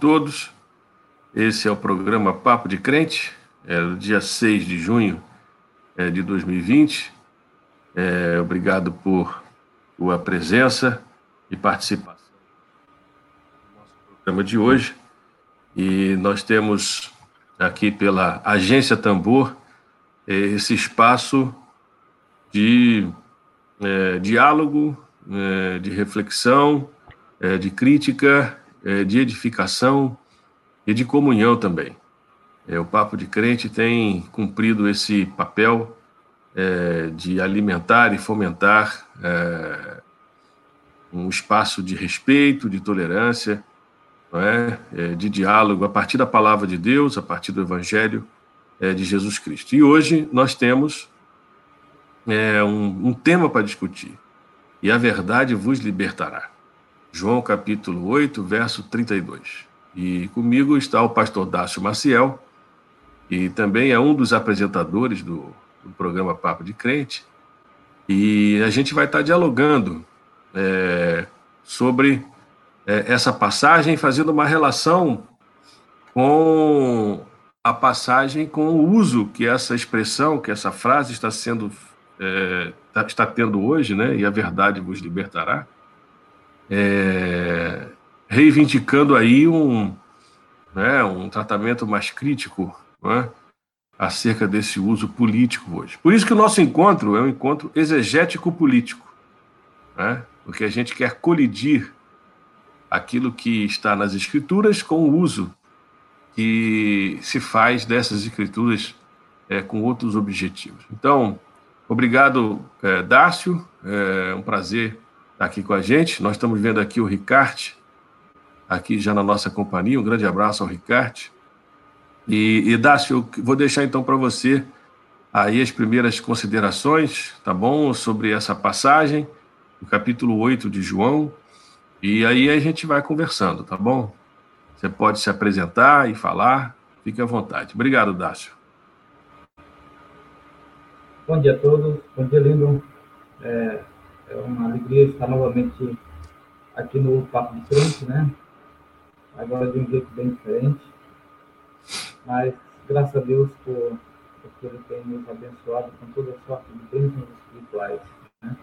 todos. Esse é o programa Papo de Crente, é o dia 6 de junho é, de 2020. É, obrigado por sua presença e participação no nosso programa de hoje. E nós temos aqui pela Agência Tambor é, esse espaço de é, diálogo, é, de reflexão, é, de crítica, é, de edificação e de comunhão também. É, o Papo de Crente tem cumprido esse papel é, de alimentar e fomentar é, um espaço de respeito, de tolerância, é? é? de diálogo a partir da palavra de Deus, a partir do Evangelho é, de Jesus Cristo. E hoje nós temos um, um tema para discutir, e a verdade vos libertará. João capítulo 8, verso 32. E comigo está o pastor Dácio Maciel, e também é um dos apresentadores do, do programa Papo de Crente, e a gente vai estar dialogando é, sobre é, essa passagem, fazendo uma relação com a passagem, com o uso que essa expressão, que essa frase está sendo é, tá, está tendo hoje, né? E a verdade vos libertará, é, reivindicando aí um, né, um tratamento mais crítico, né, acerca desse uso político hoje. Por isso que o nosso encontro é um encontro exegético político, né? porque a gente quer colidir aquilo que está nas escrituras com o uso que se faz dessas escrituras é, com outros objetivos. Então, obrigado, é, Dácio, é um prazer estar aqui com a gente. Nós estamos vendo aqui o Ricarte, aqui já na nossa companhia. Um grande abraço ao Ricarte. E, e Dácio, eu vou deixar então para você aí as primeiras considerações, tá bom? Sobre essa passagem, o capítulo 8 de João. E aí a gente vai conversando, tá bom? Você pode se apresentar e falar, fique à vontade. Obrigado, Dácio. Bom dia a todos, bom dia, lindo. É, é uma alegria estar novamente aqui no Papo de Frente, né? Agora de um jeito bem diferente mas graças a Deus por, porque Ele tem nos abençoado com toda sorte de bênçãos espirituais. Né?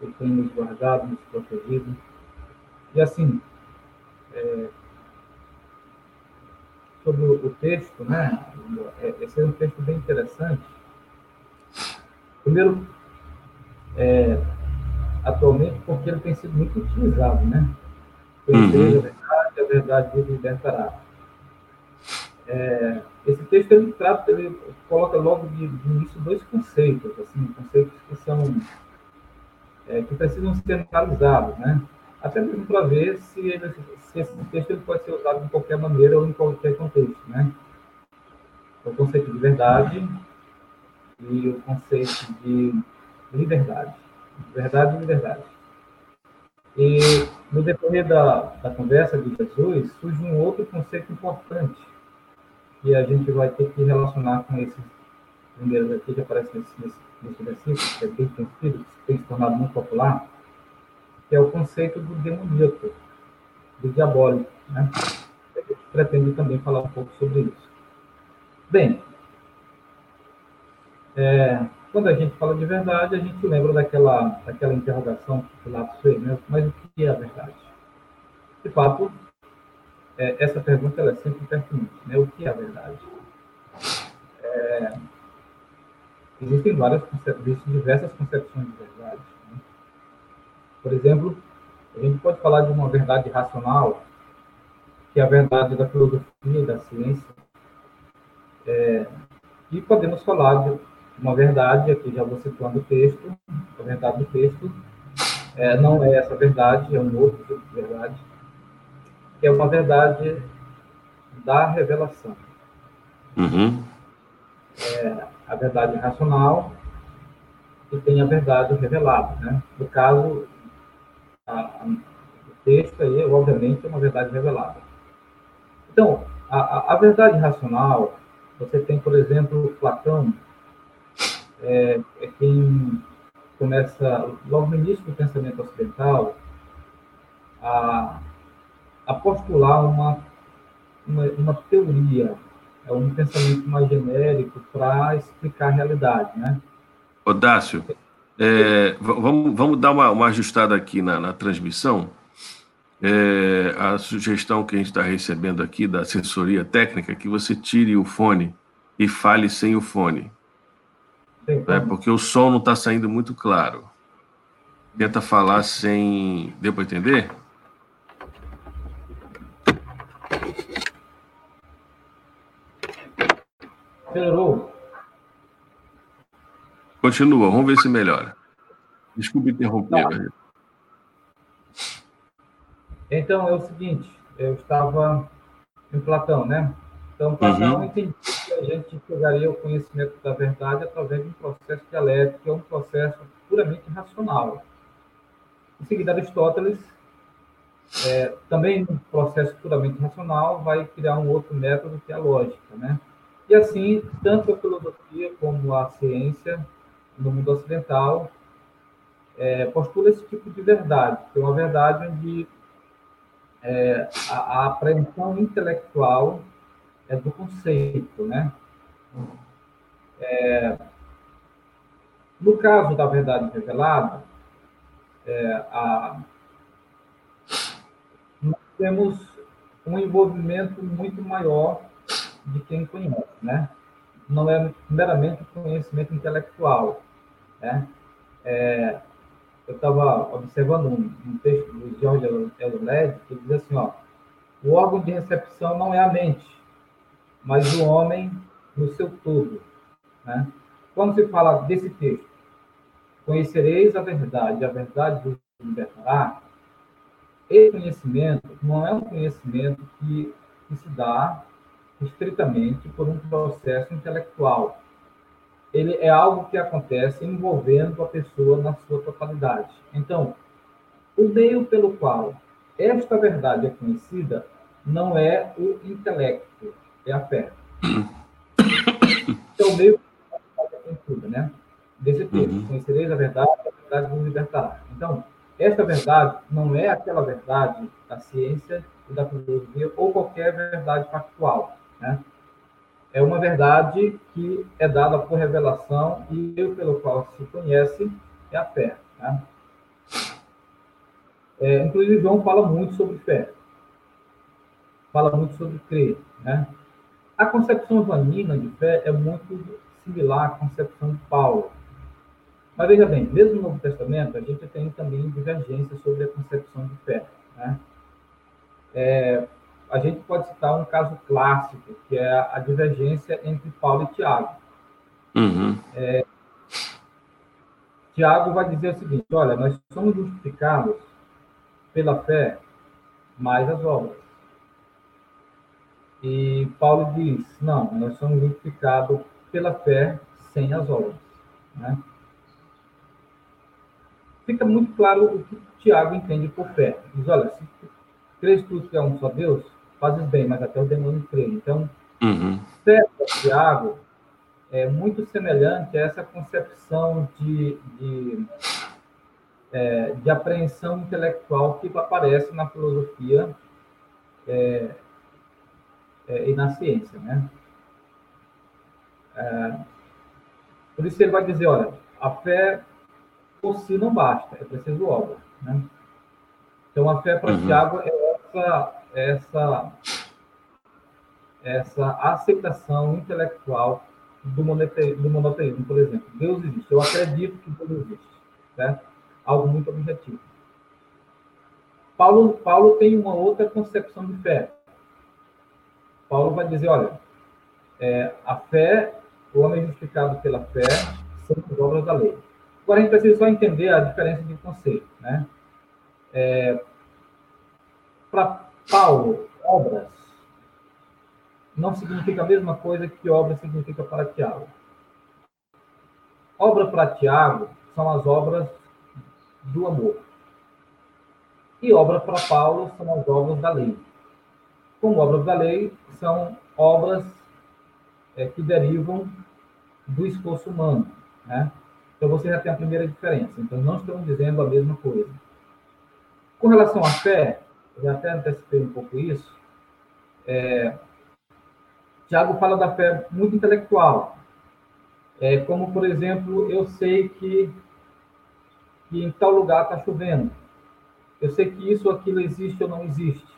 Ele tem nos guardado, nos protegido. E assim, é, sobre o texto, né? É, esse é um texto bem interessante. Primeiro, é, atualmente, porque ele tem sido muito utilizado, né? Conhecer uhum. a verdade, a verdade libertará. É, esse texto ele trata, ele coloca logo de, de início dois conceitos, assim, conceitos que são é, que precisam ser analisados, né? Até mesmo para ver se, ele, se esse texto ele pode ser usado de qualquer maneira ou em qualquer contexto, né? O conceito de verdade e o conceito de liberdade, verdade e liberdade. E no decorrer da, da conversa de Jesus surge um outro conceito importante que a gente vai ter que relacionar com esses primeiros aqui que aparecem nesse, nesse, nesse versículo, que é bem conhecido, que tem se tornado muito popular, que é o conceito do demoníaco, do diabólico. Né? A gente pretende também falar um pouco sobre isso. Bem, é, quando a gente fala de verdade, a gente lembra daquela, daquela interrogação que Pilatos fez, né? mas o que é a verdade? De fato, é, essa pergunta é sempre pertinente. Né? O que é a verdade? É, existem várias existem diversas concepções de verdade. Né? Por exemplo, a gente pode falar de uma verdade racional, que é a verdade da filosofia da ciência, é, e podemos falar de uma verdade, aqui já vou situando o texto, a verdade do texto, é, não é essa verdade, é um outro tipo de verdade, que é uma verdade da revelação. Uhum. É a verdade racional e tem a verdade revelada. Né? No caso, a, a, o texto aí, obviamente, é uma verdade revelada. Então, a, a verdade racional, você tem, por exemplo, Platão, é, é quem começa, logo no início do pensamento ocidental, a, a postular uma, uma, uma teoria, é um pensamento mais genérico para explicar a realidade, né? Odácio, é, vamos, vamos dar uma, uma ajustada aqui na, na transmissão. É, a sugestão que a gente está recebendo aqui da assessoria técnica é que você tire o fone e fale sem o fone. É, porque o som não está saindo muito claro. Tenta falar sem. Deu para entender? Melhorou. Continua, vamos ver se melhora. Desculpe interromper. Tá. Então, é o seguinte, eu estava em Platão, né? Então, Platão uhum. entendia a gente chegaria ao conhecimento da verdade através de um processo dialético, que é um processo puramente racional. Em seguida, Aristóteles, é, também um processo puramente racional, vai criar um outro método que é a lógica, né? E assim, tanto a filosofia como a ciência no mundo ocidental é, postula esse tipo de verdade, que é uma verdade onde é, a, a apreensão intelectual é do conceito, né? É, no caso da verdade revelada, é, a, nós temos um envolvimento muito maior de quem conhece, né? Não é meramente conhecimento intelectual, né? É, eu estava observando um, um, texto do George Eluled que diz assim, ó, o órgão de recepção não é a mente, mas o homem no seu todo, né? Quando se fala desse texto, conhecereis a verdade, a verdade vos libertará, esse conhecimento não é um conhecimento que, que se dá estritamente por um processo intelectual. Ele é algo que acontece envolvendo a pessoa na sua totalidade. Então, o meio pelo qual esta verdade é conhecida não é o intelecto, é a fé. Então, meio qual é conhecida, né? Desse texto, uhum. conhecereis a verdade, a verdade vos libertará. Então, esta verdade não é aquela verdade da ciência e da filosofia ou qualquer verdade factual né? É uma verdade que é dada por revelação e pelo qual se conhece é a fé. Né? É, inclusive, João fala muito sobre fé. Fala muito sobre crer. Né? A concepção joanina de fé é muito similar à concepção de Paulo. Mas veja bem, mesmo no Novo Testamento, a gente tem também divergência sobre a concepção de fé. Né? É, a gente pode citar um caso clássico, que é a divergência entre Paulo e Tiago. Uhum. É, Tiago vai dizer o seguinte: olha, nós somos justificados pela fé mais as obras. E Paulo diz: não, nós somos justificados pela fé sem as obras. Né? Fica muito claro o que Tiago entende por fé. Diz: olha, se crês tu que é um só Deus, fazes bem, mas até o demônio crê. Então, uhum. Tiago é muito semelhante a essa concepção de, de, é, de apreensão intelectual que aparece na filosofia é, é, e na ciência, né? É, por isso ele vai dizer, olha, a fé por si não basta, é preciso obra, né? Então a fé para uhum. Tiago é essa essa, essa aceitação intelectual do monoteísmo, do monoteísmo, por exemplo. Deus existe, eu acredito que Deus existe. Certo? Algo muito objetivo. Paulo, Paulo tem uma outra concepção de fé. Paulo vai dizer, olha, é, a fé, o homem justificado pela fé, são as obras da lei. Agora a gente precisa só entender a diferença de conceito, né? É, Para Paulo, obras, não significa a mesma coisa que obra significa para Tiago. Obra para Tiago são as obras do amor. E obra para Paulo são as obras da lei. Como obras da lei, são obras é, que derivam do esforço humano. Né? Então você já tem a primeira diferença. Então não estamos dizendo a mesma coisa. Com relação à fé, eu até antecipei um pouco isso, é, Tiago fala da fé muito intelectual. É, como, por exemplo, eu sei que, que em tal lugar está chovendo. Eu sei que isso aquilo existe ou não existe.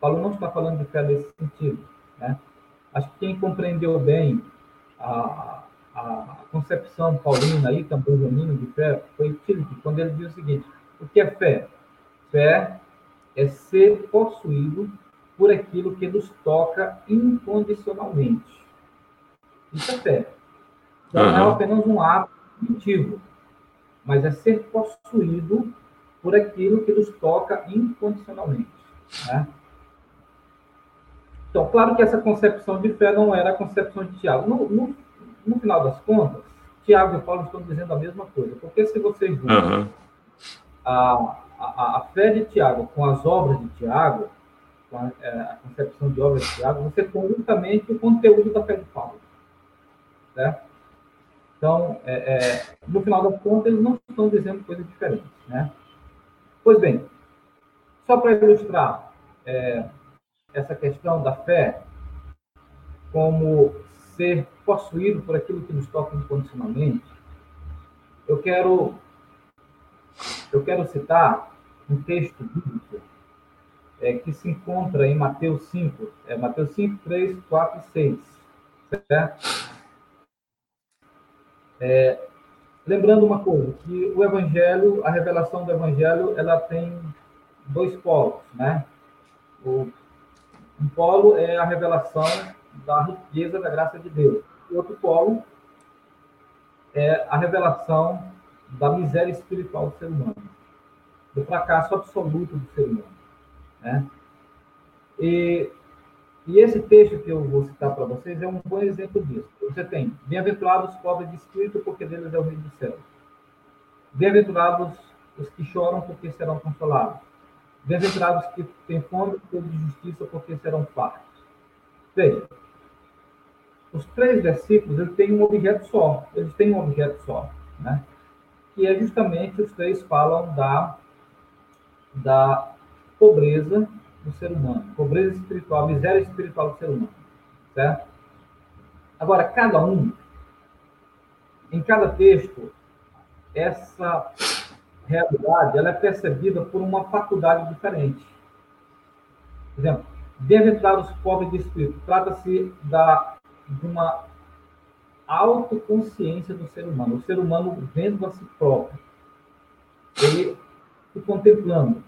Paulo não está falando de fé nesse sentido. Né? Acho que quem compreendeu bem a, a concepção paulina aí, também de fé, foi Tillich, quando ele diz o seguinte: o que é fé? Fé é ser possuído por aquilo que nos toca incondicionalmente. Isso é fé. Então, uhum. não é apenas um ato cognitivo, mas é ser possuído por aquilo que nos toca incondicionalmente. Né? Então, claro que essa concepção de fé não era a concepção de Tiago. No, no, no final das contas, Tiago e Paulo estão dizendo a mesma coisa. Porque se vocês uhum. a, a, a, fé de Tiago com as obras de Tiago, com a, é, a, concepção de obras de Tiago, você tem justamente o conteúdo da fé de Paulo. Certo? Então, é, é, no final das contas, eles não estão dizendo coisas diferentes. Né? Pois bem, só para ilustrar é, essa questão da fé como ser possuído por aquilo que nos toca incondicionalmente, eu quero eu quero citar um texto bíblico é, que se encontra em Mateus 5, é, Mateus 5, 3, 4 e 6. Certo? É, lembrando uma coisa, que o Evangelho, a revelação do Evangelho, ela tem dois polos, né? O, um polo é a revelação da riqueza da graça de Deus. O outro polo é a revelação da miséria espiritual do ser humano, do fracasso absoluto do ser humano. Né? E, e esse texto que eu vou citar para vocês é um bom exemplo disso. Você tem, bem-aventurados os pobres de espírito, porque deles é o reino do céu. Bem-aventurados os que choram, porque serão consolados. Bem-aventurados que têm fome de justiça, porque serão fartos. Veja, os três versículos eles têm um objeto só, eles têm um objeto só, né? que é justamente os três falam da, da pobreza do ser humano, pobreza espiritual, miséria espiritual do ser humano, certo? Agora, cada um, em cada texto, essa realidade ela é percebida por uma faculdade diferente. Por exemplo, bem-aventurados pobres de espírito, trata-se da de uma autoconsciência do ser humano, o ser humano vendo a si próprio, ele se contemplando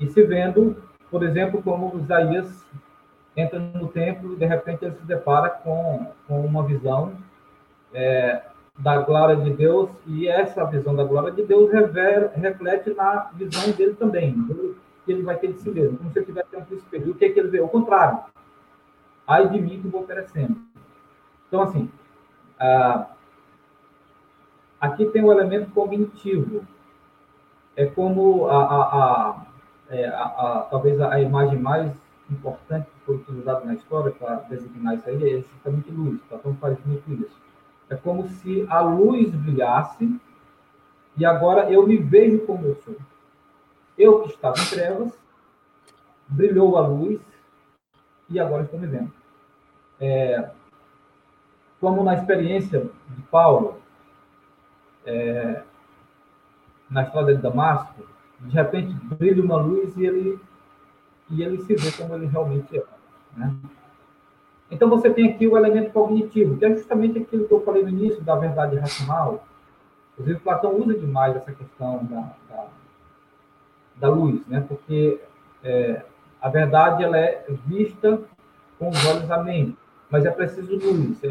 e se vendo, por exemplo, como Isaías entra no templo e de repente ele se depara com, com uma visão é, da glória de Deus e essa visão da glória de Deus revela, reflete na visão dele também, que ele vai ter de si mesmo, como se ele tivesse um espelho. O que, é que ele vê? O contrário. Ai de mim que vou perecendo. Então, assim, ah, aqui tem o um elemento cognitivo. É como a, a, a, é, a, talvez a imagem mais importante que foi utilizada na história para designar isso aí é justamente luz. Platão faz muito isso. É como se a luz brilhasse e agora eu me vejo como eu sou. Eu que estava em trevas, brilhou a luz e agora estou me vendo. É, como na experiência de Paulo, é, na estrada de Damasco, de repente brilha uma luz e ele, e ele se vê como ele realmente é. Né? Então você tem aqui o elemento cognitivo, que é justamente aquilo que eu falei no início da verdade racional. Inclusive, Platão usa demais essa questão da, da, da luz, né? porque é, a verdade ela é vista com os olhos da mente, mas é preciso luz. É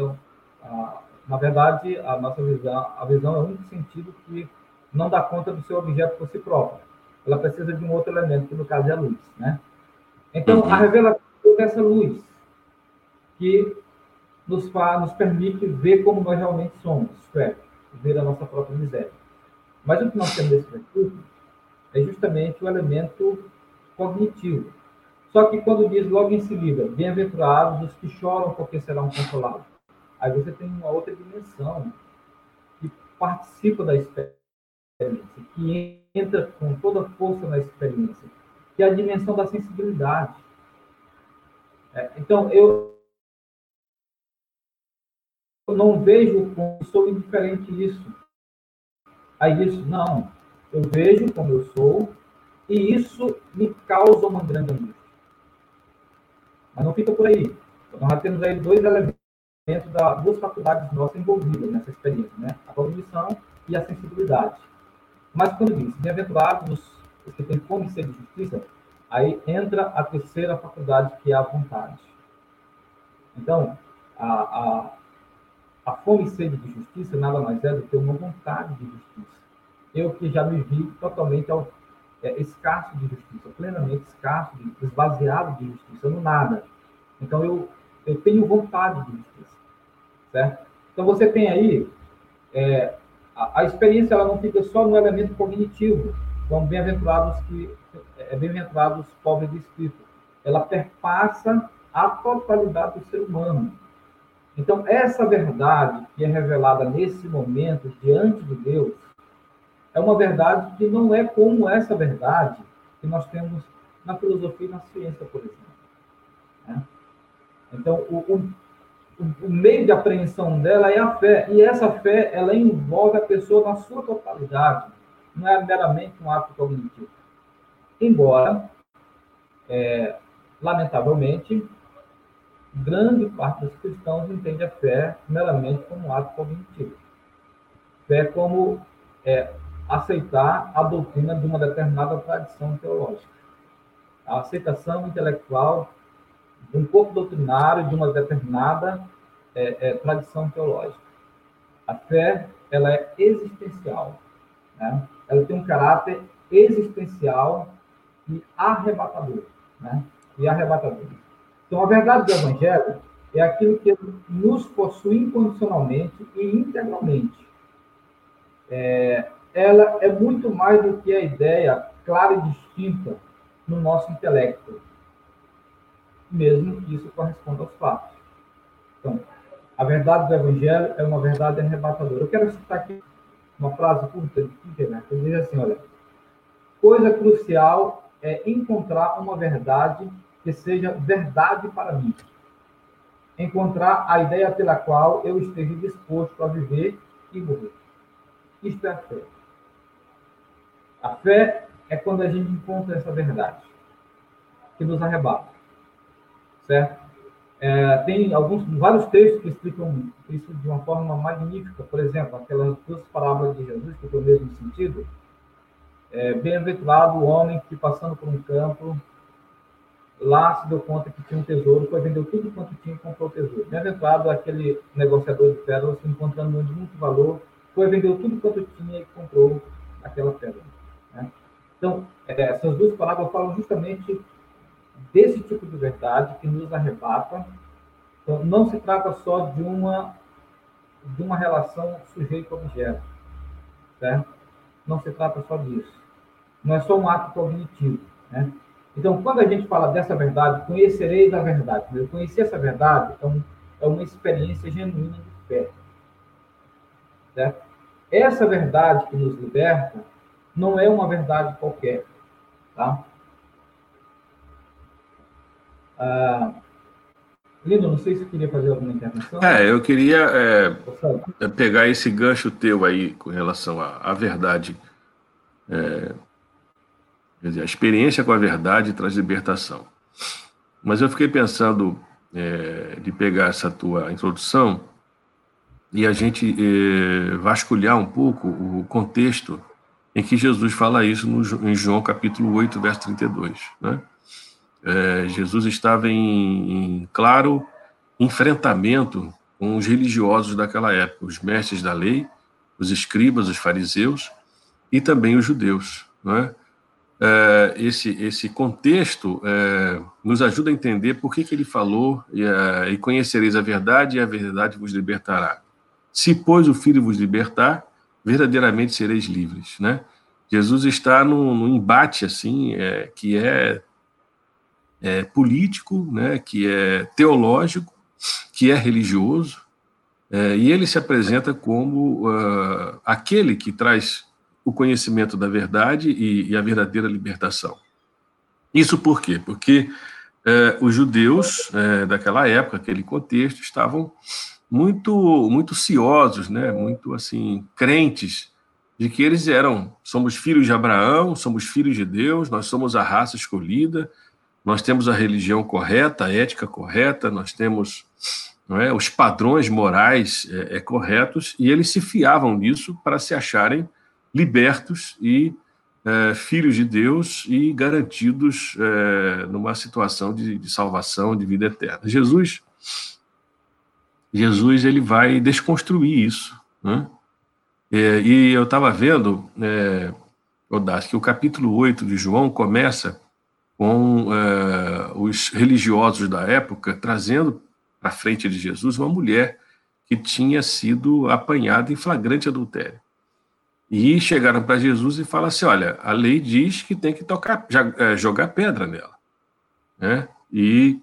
na verdade, a nossa visão, a visão é o único sentido que não dá conta do seu objeto por si próprio. Ela precisa de um outro elemento, que no caso é a luz, né? Então, uhum. a revelação dessa luz, que nos, faz, nos permite ver como nós realmente somos, é, ver a nossa própria miséria. Mas o que nós temos nesse versículo é justamente o elemento cognitivo. Só que quando diz logo em seguida, bem-aventurados os que choram porque serão consolados. Aí você tem uma outra dimensão que participa da experiência, que entra com toda força na experiência, que é a dimensão da sensibilidade. É, então, eu não vejo como sou indiferente isso. Aí isso, não. Eu vejo como eu sou e isso me causa uma grande angústia. Mas não fica por aí. Nós já temos aí dois elementos da duas faculdades nossas envolvidas nessa experiência, né? A cognição e a sensibilidade. Mas, quando diz, bem-aventurados os que têm fome e sede de justiça, aí entra a terceira faculdade, que é a vontade. Então, a, a, a fome e sede de justiça nada mais é do que uma vontade de justiça. Eu que já me vi totalmente ao, é, escasso de justiça, plenamente escasso, de, esvaziado de justiça, no nada. Então, eu, eu tenho vontade de justiça, certo? Então, você tem aí, é, a, a, experiência ela não fica só no elemento cognitivo, como bem-aventurados que é bem-aventurados pobres de espírito. Ela perpassa a totalidade do ser humano. Então, essa verdade que é revelada nesse momento diante de Deus, é uma verdade que não é como essa verdade que nós temos na filosofia e na ciência, por exemplo. Né? Então, o, o, o, meio de apreensão dela é a fé, e essa fé ela envolve a pessoa na sua totalidade, não é meramente um ato cognitivo. Embora, é, lamentavelmente, grande parte dos cristãos entende a fé meramente como um ato cognitivo. Fé como é, aceitar a doutrina de uma determinada tradição teológica. A aceitação intelectual de um corpo doutrinário de uma determinada é, é, tradição teológica. A fé, ela é existencial. Né? Ela tem um caráter existencial e arrebatador. Né? E arrebatador. Então, a verdade do Evangelho é aquilo que nos possui incondicionalmente e integralmente. É, ela é muito mais do que a ideia clara e distinta no nosso intelecto, mesmo que isso corresponda aos fatos. Então, a verdade do Evangelho é uma verdade arrebatadora. Eu quero citar aqui uma frase curta de Kierkegaard, que diz assim, olha, coisa crucial é encontrar uma verdade que seja verdade para mim. Encontrar a ideia pela qual eu esteja disposto a viver e morrer. Isto é a fé. A fé é quando a gente encontra essa verdade que nos arrebata. Certo? É, tem alguns, vários textos que explicam isso de uma forma magnífica. Por exemplo, aquelas duas parábolas de Jesus que tem o mesmo sentido. É, Bem-aventurado o homem que, passando por um campo, lá se deu conta que tinha um tesouro, foi vendeu tudo quanto tinha e comprou o tesouro. Bem-aventurado aquele negociador de pérolas, encontrando de muito valor, foi vendeu tudo quanto tinha e comprou aquela pérola. Né? Então, é, essas duas parábolas falam justamente desse tipo de verdade que nos arrebata. Então, não se trata só de uma de uma relação sujeito-objeto, certo? Não se trata só disso. Não é só um ato cognitivo, né? Então, quando a gente fala dessa verdade, conhecereis a verdade. Eu conhecer essa verdade é, um, é uma experiência genuína de fé. Certo? Essa verdade que nos liberta não é uma verdade qualquer. Tá? Ah, Lindo, não sei se você queria fazer alguma intervenção. É, eu queria é, pegar esse gancho teu aí com relação à, à verdade. É, quer dizer, a experiência com a verdade traz libertação. Mas eu fiquei pensando é, de pegar essa tua introdução e a gente é, vasculhar um pouco o contexto em que Jesus fala isso no, em João capítulo 8, verso 32. Né? É, Jesus estava em, em claro enfrentamento com os religiosos daquela época, os mestres da lei, os escribas, os fariseus e também os judeus. Né? É, esse, esse contexto é, nos ajuda a entender por que, que ele falou e, é, e conhecereis a verdade e a verdade vos libertará. Se, pois, o Filho vos libertar, verdadeiramente sereis livres, né? Jesus está num, embate assim, é, que é, é, político, né? Que é teológico, que é religioso, é, e ele se apresenta como uh, aquele que traz o conhecimento da verdade e, e a verdadeira libertação. Isso por quê? Porque é, os judeus é, daquela época, aquele contexto, estavam muito muito ciosos, né? Muito assim crentes de que eles eram somos filhos de Abraão, somos filhos de Deus, nós somos a raça escolhida, nós temos a religião correta, a ética correta, nós temos é, os padrões morais é, é, corretos e eles se fiavam nisso para se acharem libertos e é, filhos de Deus e garantidos é, numa situação de, de, salvação, de vida eterna. Jesus, Jesus ele vai desconstruir isso. Né? É, e eu estava vendo, é, Odácio, que o capítulo 8 de João começa com é, os religiosos da época trazendo para frente de Jesus uma mulher que tinha sido apanhada em flagrante adultério. E chegaram para Jesus e falaram assim: olha, a lei diz que tem que tocar, é, jogar pedra nela. Né? E,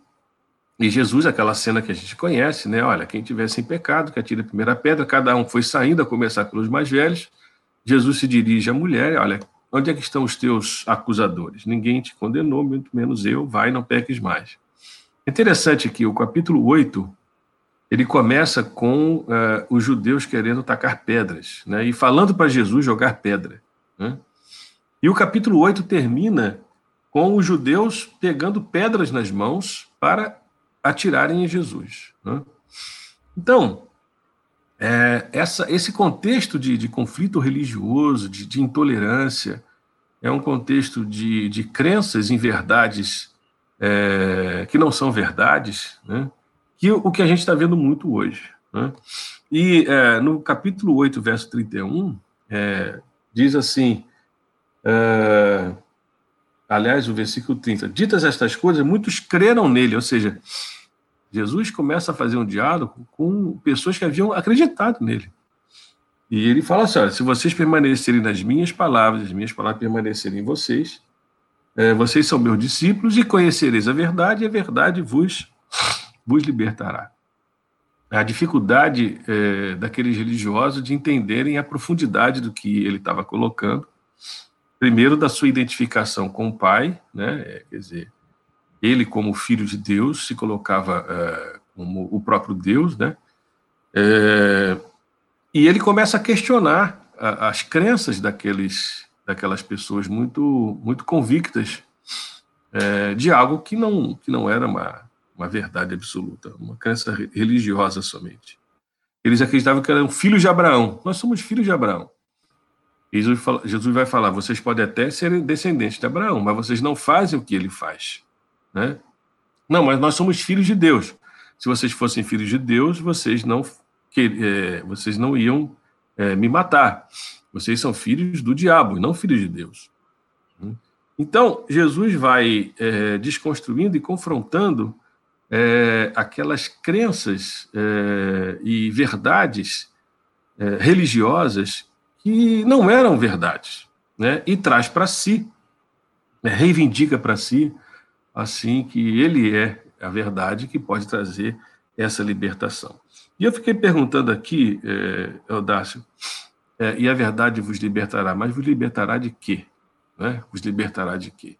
e Jesus, aquela cena que a gente conhece, né? Olha, quem tiver sem pecado, que atire a primeira pedra, cada um foi saindo, a começar pelos mais velhos. Jesus se dirige à mulher: olha, onde é que estão os teus acusadores? Ninguém te condenou, muito menos eu, vai, não peques mais. Interessante que o capítulo 8 ele começa com uh, os judeus querendo tacar pedras, né, e falando para Jesus jogar pedra. Né? E o capítulo 8 termina com os judeus pegando pedras nas mãos para atirarem em Jesus. Né? Então, é, essa, esse contexto de, de conflito religioso, de, de, intolerância, é um contexto de, de crenças em verdades é, que não são verdades, né? Que o que a gente está vendo muito hoje. Né? E é, no capítulo 8, verso 31, é, diz assim, é, aliás, o versículo 30, ditas estas coisas, muitos creram nele, ou seja, Jesus começa a fazer um diálogo com pessoas que haviam acreditado nele. E ele fala assim: olha, se vocês permanecerem nas minhas palavras, as minhas palavras permanecerem em vocês, é, vocês são meus discípulos e conhecereis a verdade, e a verdade vos vos libertará. A dificuldade é, daqueles religiosos de entenderem a profundidade do que ele estava colocando, primeiro da sua identificação com o Pai, né? É, quer dizer, ele como filho de Deus se colocava é, como o próprio Deus, né? É, e ele começa a questionar a, as crenças daqueles, daquelas pessoas muito, muito convictas é, de algo que não, que não era uma, uma verdade absoluta, uma crença religiosa somente. Eles acreditavam que eram filhos de Abraão. Nós somos filhos de Abraão. Jesus, vai falar: vocês podem até serem descendentes de Abraão, mas vocês não fazem o que ele faz. Né? Não, mas nós somos filhos de Deus. Se vocês fossem filhos de Deus, vocês não, é, vocês não iam é, me matar. Vocês são filhos do diabo, não filhos de Deus. Então, Jesus vai é, desconstruindo e confrontando é, aquelas crenças é, e verdades é, religiosas que não eram verdades, né? e traz para si, né? reivindica para si, assim que ele é a verdade que pode trazer essa libertação. E eu fiquei perguntando aqui, é, Eudácio, é, e a verdade vos libertará, mas vos libertará de quê? Né? Vos libertará de quê?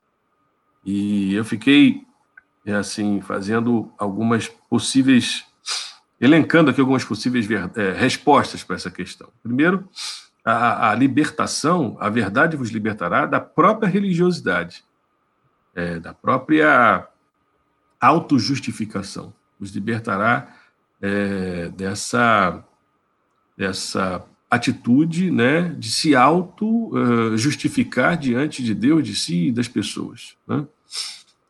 E eu fiquei é assim, fazendo algumas possíveis, elencando aqui algumas possíveis é, respostas para essa questão. Primeiro, a, a, libertação, a verdade vos libertará da própria religiosidade, é, da própria autojustificação, vos libertará é, dessa, dessa atitude né, de se auto-justificar uh, diante de Deus, de si e das pessoas. Né?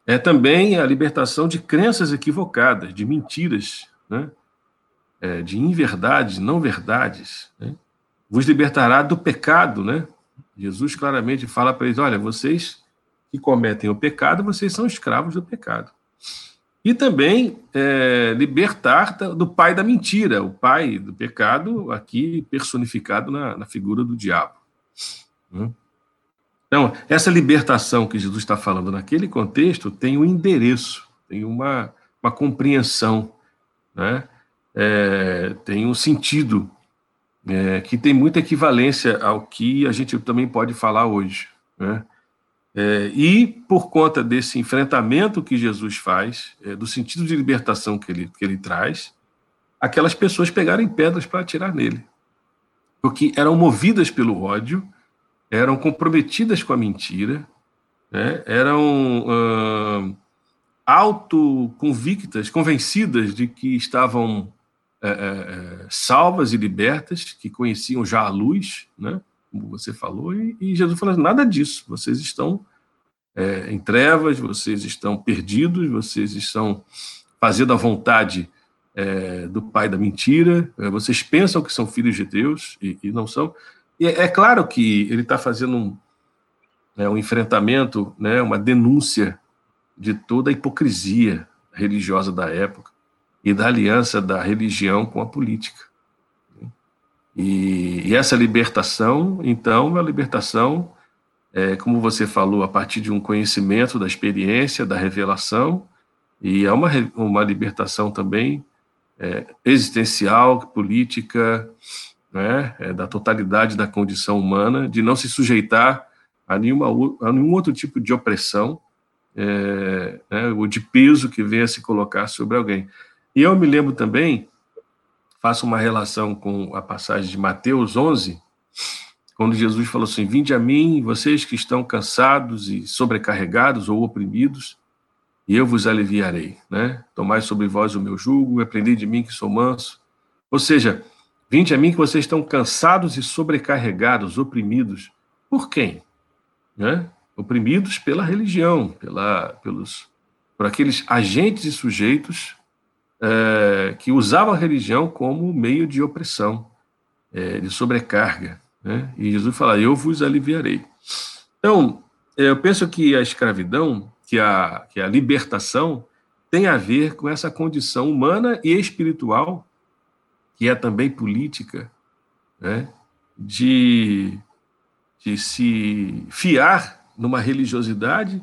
É também a libertação de crenças equivocadas, de mentiras, né? é, de inverdades, não verdades. Né? Vos libertará do pecado, né? Jesus claramente fala para eles: olha, vocês que cometem o pecado, vocês são escravos do pecado. E também é, libertar do pai da mentira, o pai do pecado, aqui personificado na, na figura do diabo. Né? Então, essa libertação que Jesus está falando naquele contexto tem um endereço, tem uma, uma compreensão, né? É, tem um sentido. é, que tem muita equivalência ao que a gente também pode falar hoje. Né? É, e por conta desse enfrentamento que Jesus faz, é, do sentido de libertação que ele, que ele traz, aquelas pessoas pegarem pedras para atirar nele. Porque eram movidas pelo ódio, eram comprometidas com a mentira, né? eram uh, autoconvictas, convencidas de que estavam é, é, salvas e libertas, que conheciam já a luz, né? como você falou, e, e Jesus falou: nada disso, vocês estão em trevas, vocês estão perdidos, vocês estão fazendo a vontade é, do pai da mentira, é, vocês pensam que são filhos de Deus e, e não são. E é, claro que ele está fazendo um, né, um enfrentamento, né, uma denúncia de toda a hipocrisia religiosa da época e da aliança da religião com a política. E, e essa libertação, então, é uma libertação, é, como você falou, a partir de um conhecimento da experiência, da revelação, e é uma, uma libertação também é, existencial, política, né, é, da totalidade da condição humana, de não se sujeitar a, nenhuma, a nenhum outro tipo de opressão é, né, ou de peso que venha se colocar sobre alguém. E eu me lembro também, faço uma relação com a passagem de Mateus 11, quando Jesus falou assim: Vinde a mim, vocês que estão cansados e sobrecarregados ou oprimidos, e eu vos aliviarei. Né? Tomai sobre vós o meu jugo, aprendei de mim que sou manso. Ou seja, vinde a mim que vocês estão cansados e sobrecarregados, oprimidos. Por quem? Né? Oprimidos pela religião, pela, pelos, por aqueles agentes e sujeitos é, que usava a religião como meio de opressão, é, de sobrecarga. Né? E Jesus fala: Eu vos aliviarei. Então, é, eu penso que a escravidão, que a, que a libertação, tem a ver com essa condição humana e espiritual, que é também política, né? de, de se fiar numa religiosidade,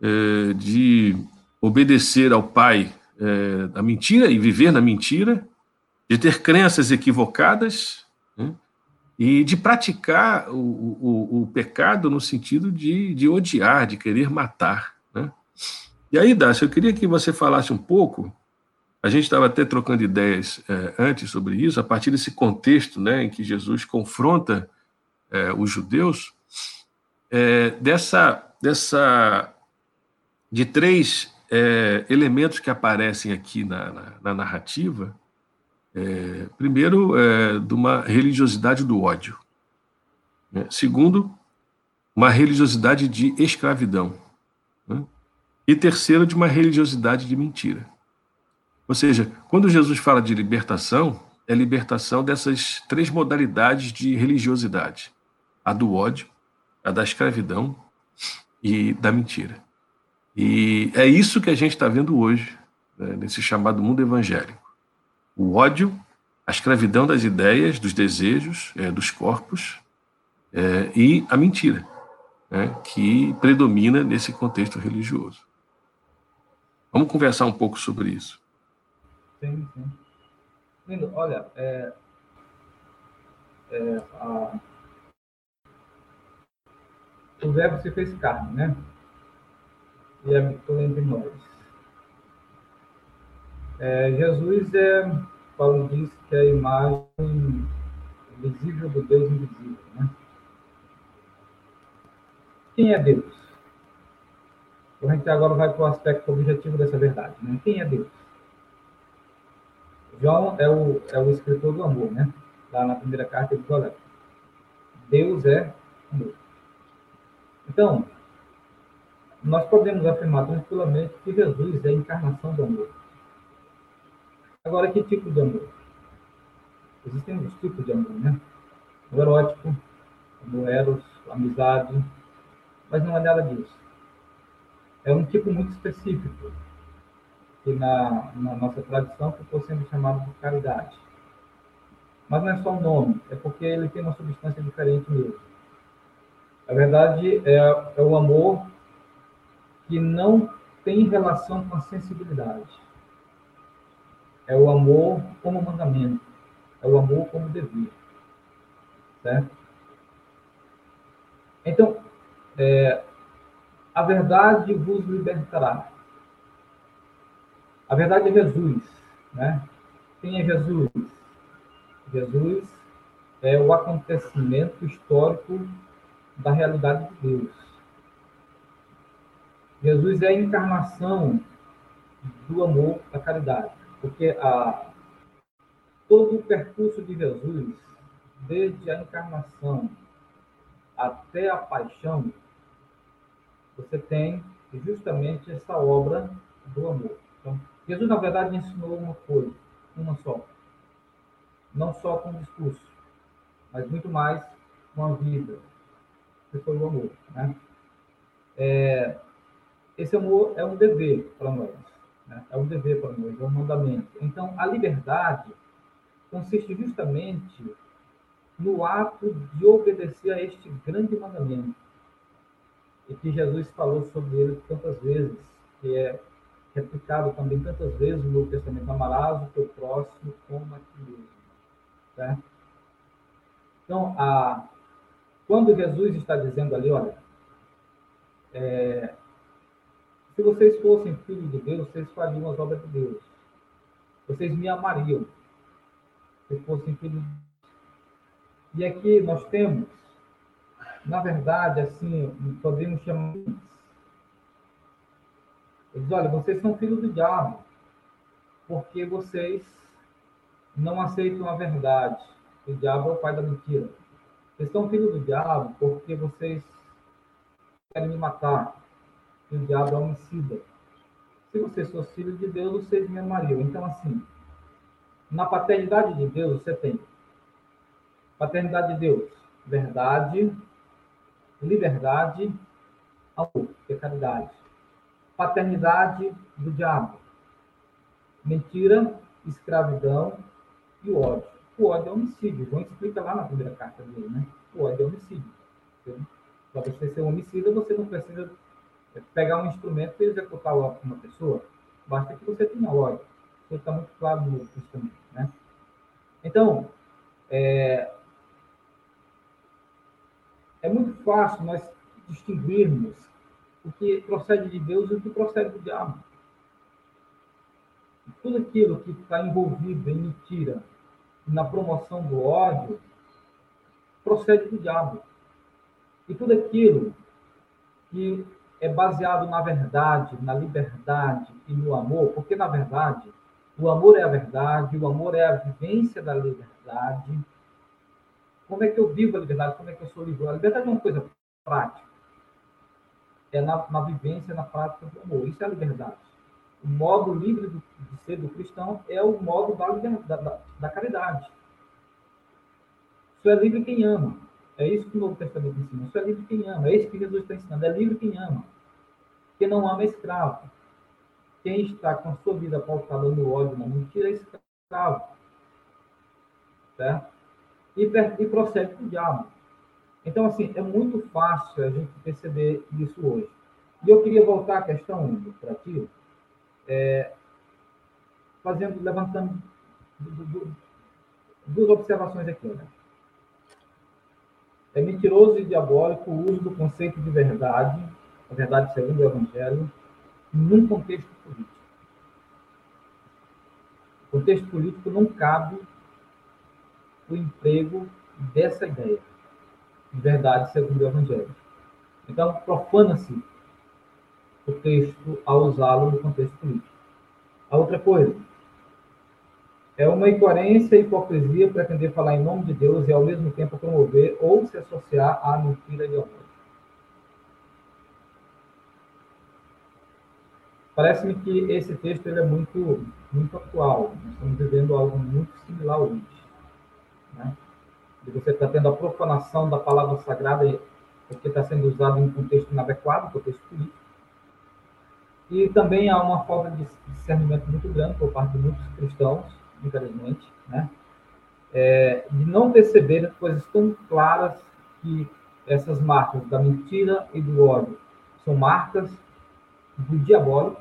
é, de obedecer ao Pai é, da mentira e viver na mentira, de ter crenças equivocadas né, e de praticar o, o, o, pecado no sentido de, de odiar, de querer matar. Né? E aí, Dácio, eu queria que você falasse um pouco. A gente estava até trocando ideias é, antes sobre isso, a partir desse contexto né, em que Jesus confronta é, os judeus, é, dessa, dessa de três elementos que aparecem aqui na, na, na narrativa, primeiro, de uma religiosidade do ódio. Né? Segundo, uma religiosidade de escravidão. Né? E terceiro, de uma religiosidade de mentira. Ou seja, quando Jesus fala de libertação, é libertação dessas três modalidades de religiosidade: a do ódio, a da escravidão e da mentira. E é isso que a gente está vendo hoje, né, nesse chamado mundo evangélico. O ódio, a escravidão das ideias, dos desejos, é, dos corpos, é, e a mentira, né, que predomina nesse contexto religioso. Vamos conversar um pouco sobre isso. Sim, sim. Lindo, olha, é, é, a, o verbo se fez carne, né? e habitou entre nós. É, Jesus é, Paulo diz que é a imagem visível do Deus invisível. Né? Quem é Deus? A gente agora vai para o aspecto objetivo dessa verdade. Né? Quem é Deus? João é o, é o escritor do amor, né? Lá na primeira carta ele diz, Deus é amor. Então, nós podemos afirmar tranquilamente que Jesus é a encarnação do amor. Agora, que tipo de amor? Existem muitos tipos de amor, né? O erótico, o eros, amizade, mas não é nada disso. É um tipo muito específico, que na, na nossa tradição ficou sendo chamado de caridade. Mas não é só o nome, é porque ele tem uma substância diferente mesmo. A verdade é, é o amor que não tem relação com a sensibilidade. É o amor como mandamento, é o amor como dever. Certo? Então, é, a verdade vos libertará. A verdade é Jesus. Né? Quem é Jesus? Jesus é o acontecimento histórico da realidade de Deus. Jesus é a encarnação do amor, da caridade. Porque a, todo o percurso de Jesus, desde a encarnação até a paixão, você tem justamente essa obra do amor. Então, Jesus, na verdade, ensinou uma coisa, uma só. Não só com discurso, mas muito mais com a vida, que foi o amor. Né? É, esse amor é um dever para nós. Né? É um dever para nós, é um mandamento. Então, a liberdade consiste justamente no ato de obedecer a este grande mandamento. E que Jesus falou sobre ele tantas vezes, que é replicado também tantas vezes no Novo Testamento. Amarás o teu próximo como a ti mesmo. Certo? Então, a, quando Jesus está dizendo ali, olha, é, se vocês fossem filhos de Deus, vocês fariam as obras de Deus. Vocês me amariam. Se fossem filhos de Deus. E aqui nós temos, na verdade, assim, podemos chamar. Eles, olha, vocês são filhos do diabo, porque vocês não aceitam a verdade. O diabo é o pai da mentira. Vocês são filhos do diabo porque vocês querem me matar que o diabo é homicida. Se vocês fossem filhos de Deus, vocês me amariam. Então, assim, na paternidade de Deus, você tem paternidade de Deus, verdade, liberdade, amor, que é caridade. Paternidade do diabo, mentira, escravidão e ódio. O ódio é homicídio. João explica lá na primeira carta dele, né? O ódio é homicídio. Para você ser homicida, você não precisa pegar um instrumento e executar o uma pessoa, basta que você tenha ódio. Isso está muito claro no instrumento. Né? Então, é, é muito fácil nós distinguirmos o que procede de Deus e o que procede do diabo. Tudo aquilo que está envolvido em mentira na promoção do ódio procede do diabo. E tudo aquilo que é baseado na verdade, na liberdade e no amor, porque, na verdade, o amor é a verdade, o amor é a vivência da liberdade. Como é que eu vivo a liberdade? Como é que eu sou livre? A liberdade é uma coisa prática. É na, na vivência, na prática do amor. Isso é a liberdade. O modo livre do, de ser do cristão é o modo da, da, da, da caridade. Isso é livre quem ama. É isso que o Novo Testamento ensina. Isso é livre quem ama. É isso que Jesus está ensinando. É livre quem ama. Quem não ama é escravo. Quem está com a sua vida pautada no ódio, na mentira, é escravo. Certo? E, e procede para o diabo. Então, assim, é muito fácil a gente perceber isso hoje. E eu queria voltar à questão para ti, é, fazendo, levantando duas observações aqui. Né? É mentiroso e diabólico o uso do conceito de verdade, a verdade segundo o Evangelho, num contexto político. O contexto político não cabe o emprego dessa ideia de verdade segundo o Evangelho. Então, profana-se o texto ao usá-lo no contexto político. A outra coisa, é uma incoerência e hipocrisia pretender falar em nome de Deus e ao mesmo tempo promover ou se associar à mentira de amor. Parece-me que esse texto ele é muito, muito atual. Nós estamos vivendo algo muito similar hoje. Né? E você está tendo a profanação da palavra sagrada porque está sendo usado em um contexto inadequado, contexto político. E também há uma falta de discernimento muito grande por parte de muitos cristãos infelizmente, né? É, de não perceber coisas tão claras que essas marcas da mentira e do ódio são marcas do diabólico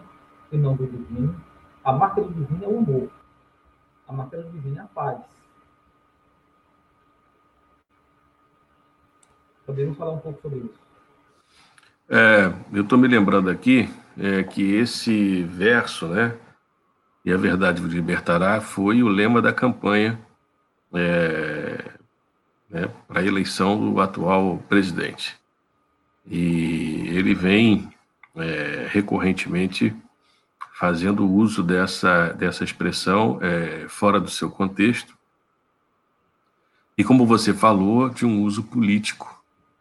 e não do divino. A marca do divino é o amor. A marca do divino é a paz. Podemos falar um pouco sobre isso? É, eu estou me lembrando aqui é, que esse verso, né, e a verdade libertará, foi o lema da campanha é, né, para a eleição do atual presidente. E ele vem é, recorrentemente fazendo uso dessa, dessa expressão é, fora do seu contexto, e como você falou, de um uso político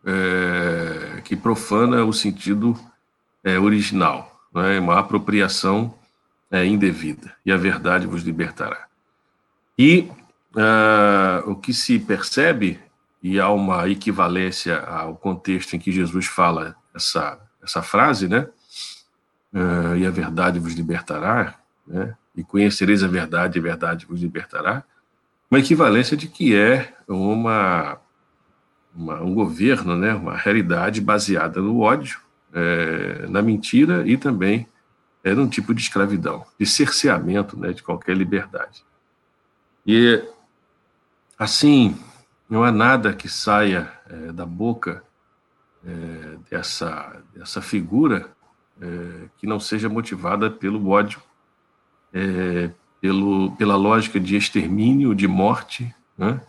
é, que profana o sentido é, original, né, uma apropriação é, indevida, e a verdade vos libertará. E uh, o que se percebe, e há uma equivalência ao contexto em que Jesus fala essa, essa frase, né? Uh, e a verdade vos libertará, né? E conhecereis a verdade, e a verdade vos libertará. Uma equivalência de que é uma, uma um governo, né? Uma realidade baseada no ódio, é, na mentira e também é, num tipo de escravidão, de cerceamento, né? De qualquer liberdade. E assim, não há nada que saia é, da boca é, dessa, dessa figura é, que não seja motivada pelo ódio, é, pelo, pela lógica de extermínio, de morte, né?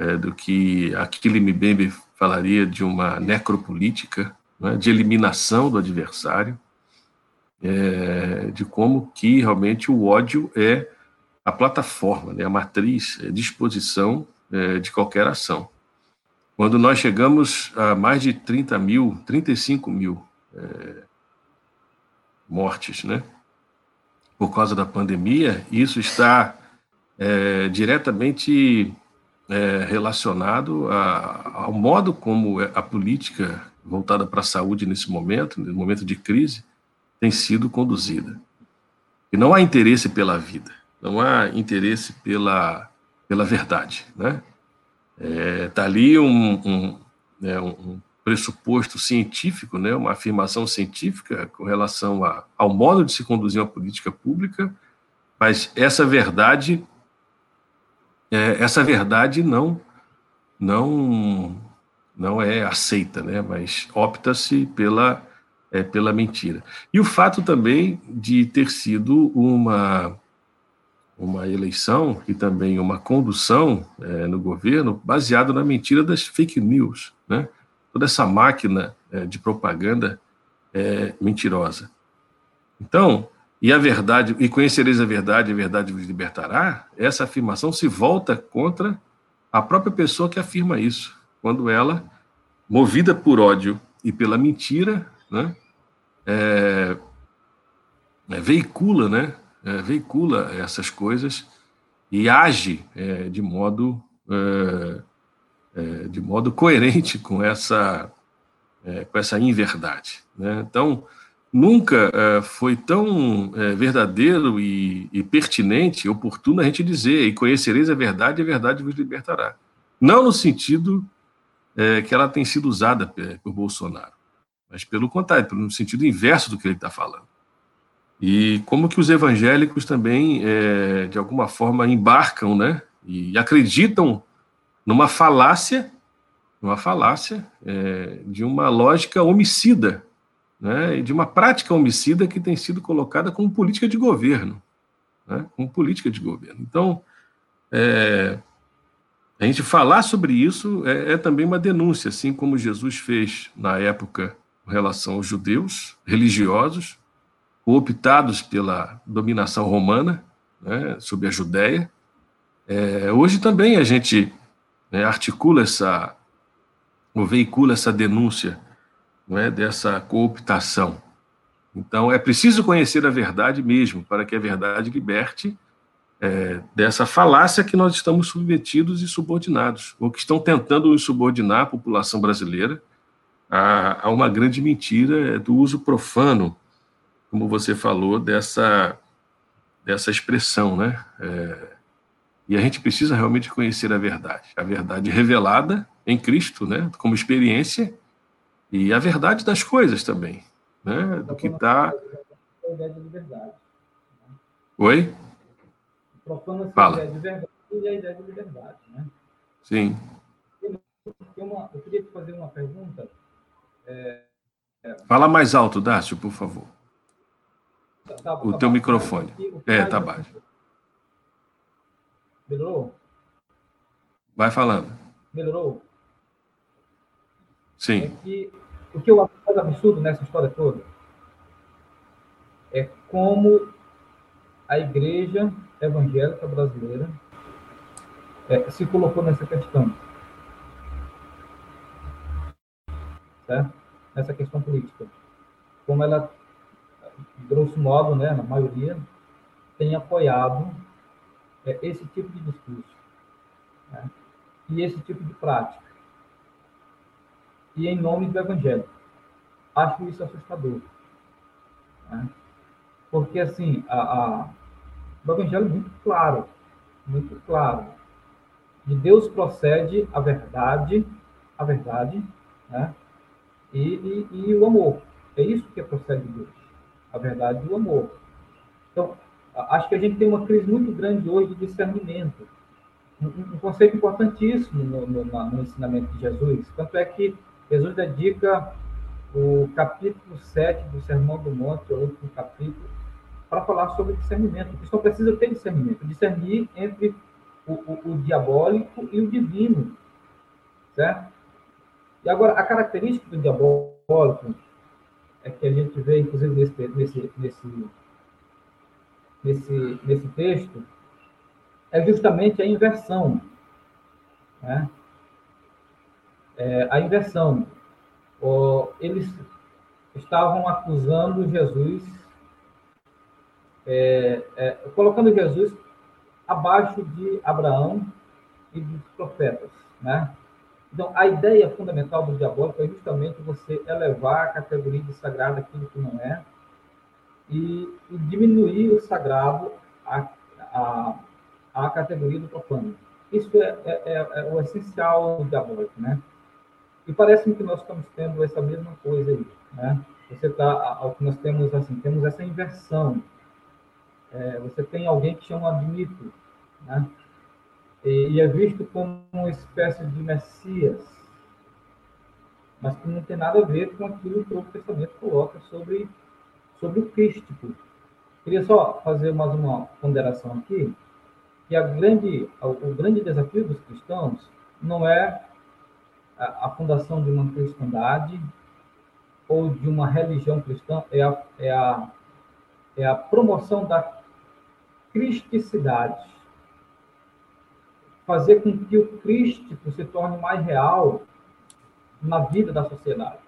É, do que Achille Mbembe falaria de uma necropolítica, né? de eliminação do adversário, é, de como que realmente o ódio é a plataforma, né? a matriz, a disposição é, de qualquer ação. Quando nós chegamos a mais de 30 mil, 35 mil é, mortes, né? Por causa da pandemia, isso está é, diretamente é, relacionado a, ao modo como a política voltada para a saúde nesse momento, no momento de crise, tem sido conduzida. E não há interesse pela vida, não há interesse pela, pela verdade, né? Está é, tá ali um, um, né, um, pressuposto científico, né, uma afirmação científica com relação a, ao modo de se conduzir uma política pública, mas essa verdade, é, essa verdade não, não, não é aceita, né, mas opta-se pela, é, pela mentira. E o fato também de ter sido uma uma eleição e também uma condução é, no governo baseado na mentira das fake news, né? Toda essa máquina é, de propaganda é mentirosa. Então, e a verdade, e conhecereis a verdade, a verdade vos libertará, essa afirmação se volta contra a própria pessoa que afirma isso, quando ela, movida por ódio e pela mentira, né, é, é veicula, né, é, veicula essas coisas e age é, de modo é, é de modo coerente com essa com essa inverdade. Né? Então nunca é, foi tão verdadeiro e, e, pertinente, oportuno a gente dizer e conhecereis a verdade e a verdade vos libertará. Não no sentido que ela tem sido usada por Bolsonaro, mas pelo contrário, no sentido inverso do que ele está falando. E como que os evangélicos também, de alguma forma, embarcam, né? E acreditam numa falácia, numa falácia de uma lógica homicida, né? De uma prática homicida que tem sido colocada como política de governo, né? Como política de governo. Então, é, a gente falar sobre isso é, é também uma denúncia, assim como Jesus fez na época com relação aos judeus religiosos, cooptados pela dominação romana né, sobre a Judéia. É, hoje também a gente né, articula essa, ou veicula essa denúncia é, dessa cooptação. Então, é preciso conhecer a verdade mesmo, para que a verdade liberte é, dessa falácia que nós estamos submetidos e subordinados, ou que estão tentando subordinar a população brasileira a, a uma grande mentira do uso profano como você falou, dessa, dessa expressão, né? É, e a gente precisa realmente conhecer a verdade, a verdade revelada em Cristo, né? Como experiência e a verdade das coisas também, né? Do que está. Oi? Fala. a ideia de verdade e a ideia de liberdade, né? Sim. uma, eu queria te fazer uma pergunta. É, é... Fala mais alto, Dácio, por favor. Tá, tá, o tá teu microfone. Aqui, o é, tá baixo. Melhorou? Vai falando. Melhorou? Sim. É que, o que eu acho absurdo nessa história toda é como a igreja evangélica brasileira é, se colocou nessa questão. Nessa questão política. Como ela, grosso modo, né, na maioria, tem apoiado é, esse tipo de discurso né, e esse tipo de prática. E em nome do Evangelho. Acho isso assustador. Né? Porque, assim, a, a, o Evangelho é muito claro, muito claro. De Deus procede a verdade, a verdade, né? E, e, e, o amor. É isso que procede de Deus. A verdade e o amor. Então, acho que a gente tem uma crise muito grande hoje de discernimento. Um, um conceito importantíssimo no, no, no, ensinamento de Jesus. Tanto é que Jesus dedica o capítulo 7 do Sermão do Monte, o último capítulo, para falar sobre discernimento. O cristão precisa ter discernimento, discernir entre o, o, o, diabólico e o divino, certo? E agora, a característica do diabólico é que a gente vê, inclusive, nesse, nesse, nesse, nesse, nesse texto, é justamente a inversão. Né? É, a inversão. eles estavam acusando Jesus é, é, colocando Jesus abaixo de Abraão e dos profetas, né? Então, a ideia fundamental do diabólico é justamente você elevar a categoria de sagrado aquilo que não é e, e diminuir o sagrado à, a a categoria do profano. Isso é, é, é, é, o essencial do diabólico, né? E parece-me que nós estamos tendo essa mesma coisa aí, né? Você tá, que nós temos assim, temos essa inversão é, você tem alguém que chama Admito, né? E, e, é visto como uma espécie de Messias, mas que não tem nada a ver com aquilo que o Novo Testamento coloca sobre, sobre o crístico. Queria só fazer mais uma ponderação aqui, que a grande, o grande desafio dos cristãos não é a, fundação de uma cristandade ou de uma religião cristã, é a, é a, é a promoção da cristicidade. Fazer com que o crístico se torne mais real na vida da sociedade.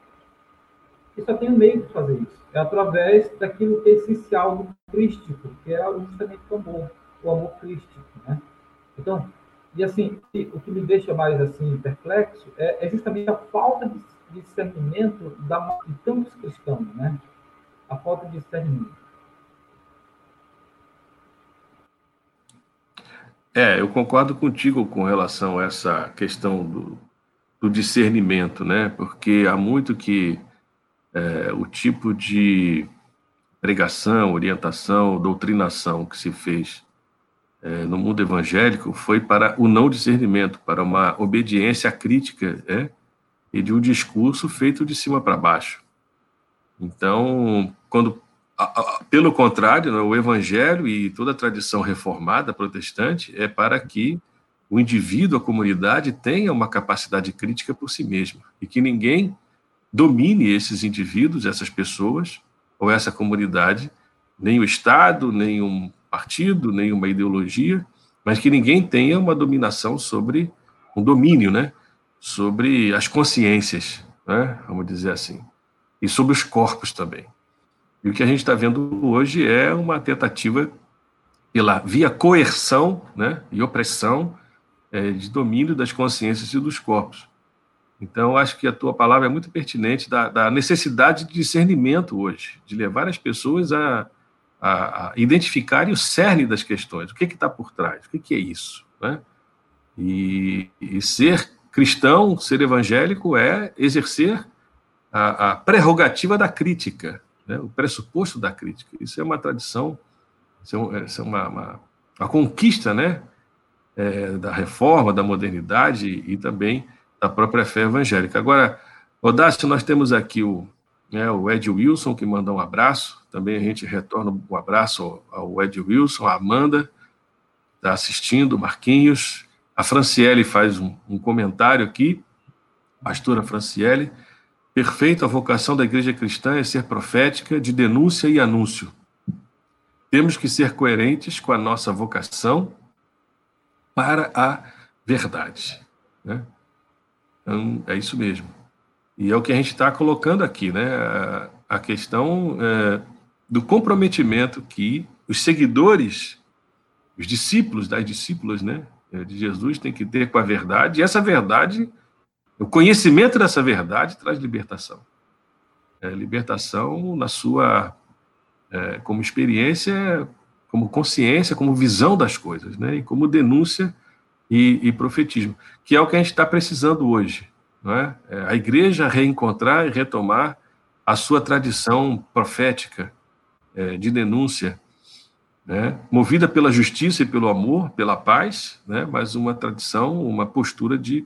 E só tem um meio de fazer isso. É através daquilo que é essencial do crístico, que é justamente o amor, o amor crístico, né? Então, e assim, o que me deixa mais assim perplexo é, é justamente a falta de discernimento da, de tantos cristãos, né? A falta de discernimento. É, eu concordo contigo com relação a essa questão do, do discernimento, né? Porque há muito que é, o tipo de pregação, orientação, doutrinação que se fez é, no mundo evangélico foi para o não discernimento, para uma obediência crítica é, e de um discurso feito de cima para baixo. Então, quando pelo contrário, né, o evangelho e toda a tradição reformada protestante é para que o indivíduo, a comunidade, tenha uma capacidade crítica por si mesma e que ninguém domine esses indivíduos, essas pessoas ou essa comunidade, nem o Estado, nem um partido, nem uma ideologia, mas que ninguém tenha uma dominação sobre um domínio, né, sobre as consciências, né, vamos dizer assim, e sobre os corpos também. E o que a gente está vendo hoje é uma tentativa pela via coerção né, e opressão é, de domínio das consciências e dos corpos. Então, acho que a tua palavra é muito pertinente da, da necessidade de discernimento hoje, de levar as pessoas a, a, a identificarem o cerne das questões, o que está por trás, o que, que é isso. Né? E, e, ser cristão, ser evangélico, é exercer a, a prerrogativa da crítica, né? o pressuposto da crítica. Isso é uma tradição, isso é, isso é uma, uma, uma, conquista né? É, da reforma, da modernidade e também da própria fé evangélica. Agora, Odácio, nós temos aqui o, né, o Ed Wilson, que manda um abraço. Também a gente retorna um abraço ao Ed Wilson, a Amanda, está assistindo, Marquinhos. A Franciele faz um, um comentário aqui, pastora Franciele. Perfeito, a vocação da igreja cristã é ser profética de denúncia e anúncio. Temos que ser coerentes com a nossa vocação para a verdade. Né? Então, é isso mesmo. E é o que a gente está colocando aqui, né? A, a questão é, do comprometimento que os seguidores, os discípulos das discípulas, né, de Jesus têm que ter com a verdade. E essa verdade, o conhecimento dessa verdade traz libertação. É, libertação na sua é, como experiência, como consciência, como visão das coisas, né? E como denúncia e, e profetismo, que é o que a gente está precisando hoje. Não é? é? A igreja reencontrar e retomar a sua tradição profética é, de denúncia, né? movida pela justiça e pelo amor, pela paz, né? mas uma tradição, uma postura de,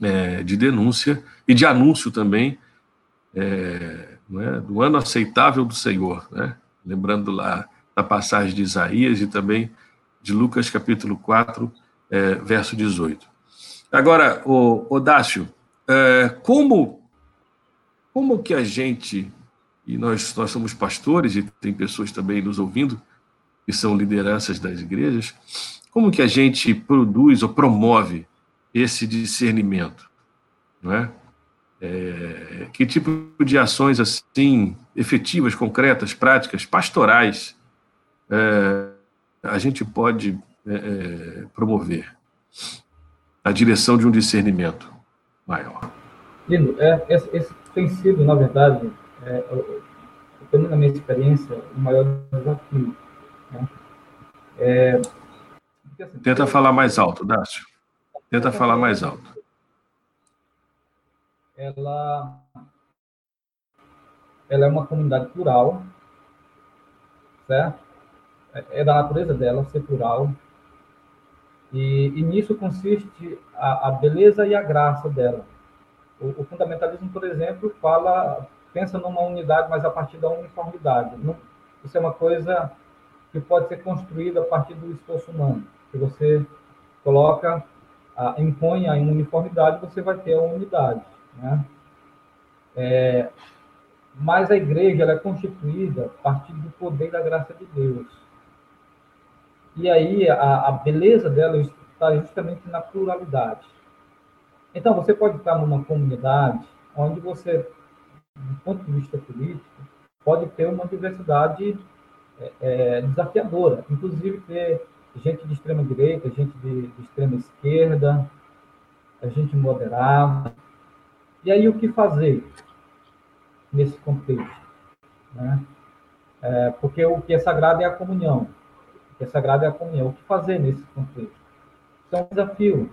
é, de denúncia e de anúncio também é, é? do ano aceitável do Senhor. Né? Lembrando lá da passagem de Isaías e também de Lucas capítulo 4, é, verso 18. Agora, Odácio, é, como, como que a gente, e nós, nós somos pastores e tem pessoas também nos ouvindo, que são lideranças das igrejas, como que a gente produz ou promove esse discernimento, não é? é que tipo de ações assim efetivas, concretas, práticas, pastorais é, a gente pode é, é, promover a direção de um discernimento maior. Lindo, é, esse, esse tem sido, na verdade, é, eu, na minha experiência, o maior desafio. Né? É, assim, Tenta falar mais alto, Dácio. Tenta falar mais alto. Ela, ela é uma comunidade plural, certo? É, é da natureza dela ser plural, e, e nisso consiste a, a, beleza e a graça dela. O, o, fundamentalismo, por exemplo, fala, pensa numa unidade, mas a partir da uniformidade. Não, isso é uma coisa que pode ser construída a partir do esforço humano. Se você coloca, impõe a uniformidade, você vai ter a unidade. Né? É, mas a igreja é constituída a partir do poder da graça de Deus. E aí a, a beleza dela está justamente na pluralidade. Então, você pode estar numa comunidade onde você, do ponto de vista político, pode ter uma diversidade é, é, desafiadora, inclusive ter gente de extrema direita, gente de, de extrema esquerda, gente moderada. E aí, o que fazer nesse contexto? Né? É, porque o que é sagrado é a comunhão que é sagrado é a comunhão. O que fazer nesse contexto? Isso é um desafio.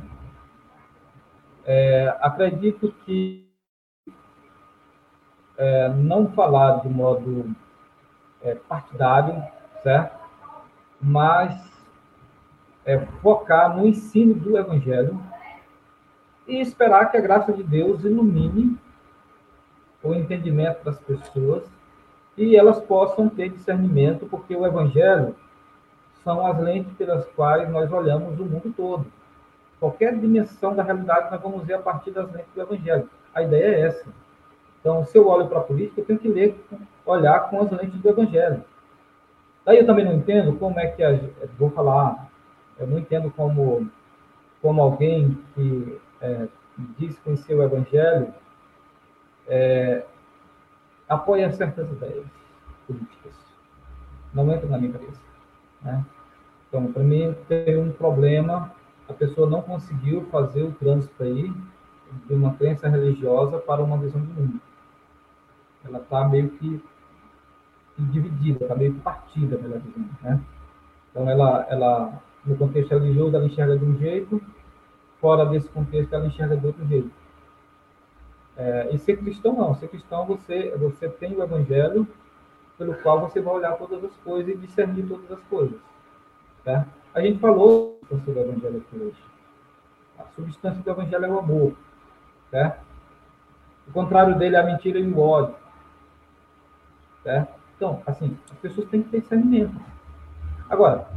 É, acredito que é, não falar de modo é, partidário, certo? Mas é, focar no ensino do Evangelho e esperar que a graça de Deus ilumine o entendimento das pessoas e elas possam ter discernimento, porque o Evangelho são as lentes pelas quais nós olhamos o mundo todo. Qualquer dimensão da realidade nós vamos ver a partir das lentes do Evangelho. A ideia é essa. Então, se eu olho para a política, eu tenho que ler, olhar com as lentes do Evangelho. Daí eu também não entendo como é que a, vou falar, eu não entendo como como alguém que é, diz conhecer o Evangelho é, apoia certas ideias políticas. Não entra na minha cabeça. Né? Então, para mim, tem um problema, a pessoa não conseguiu fazer o trânsito aí de uma crença religiosa para uma visão de mundo. Ela está meio que dividida, está meio que partida, melhor dizendo, né? Então, ela, ela, no contexto religioso, ela enxerga de um jeito, fora desse contexto, ela enxerga de outro jeito. É, e ser cristão, não. Ser cristão, você, você tem o evangelho pelo qual você vai olhar todas as coisas e discernir todas as coisas. Tá? A gente falou sobre o Evangelho aqui hoje. A substância do evangelho é o amor, certo? O contrário dele é a mentira e o ódio, certo? Então, assim, as pessoas têm que ter discernimento. Agora,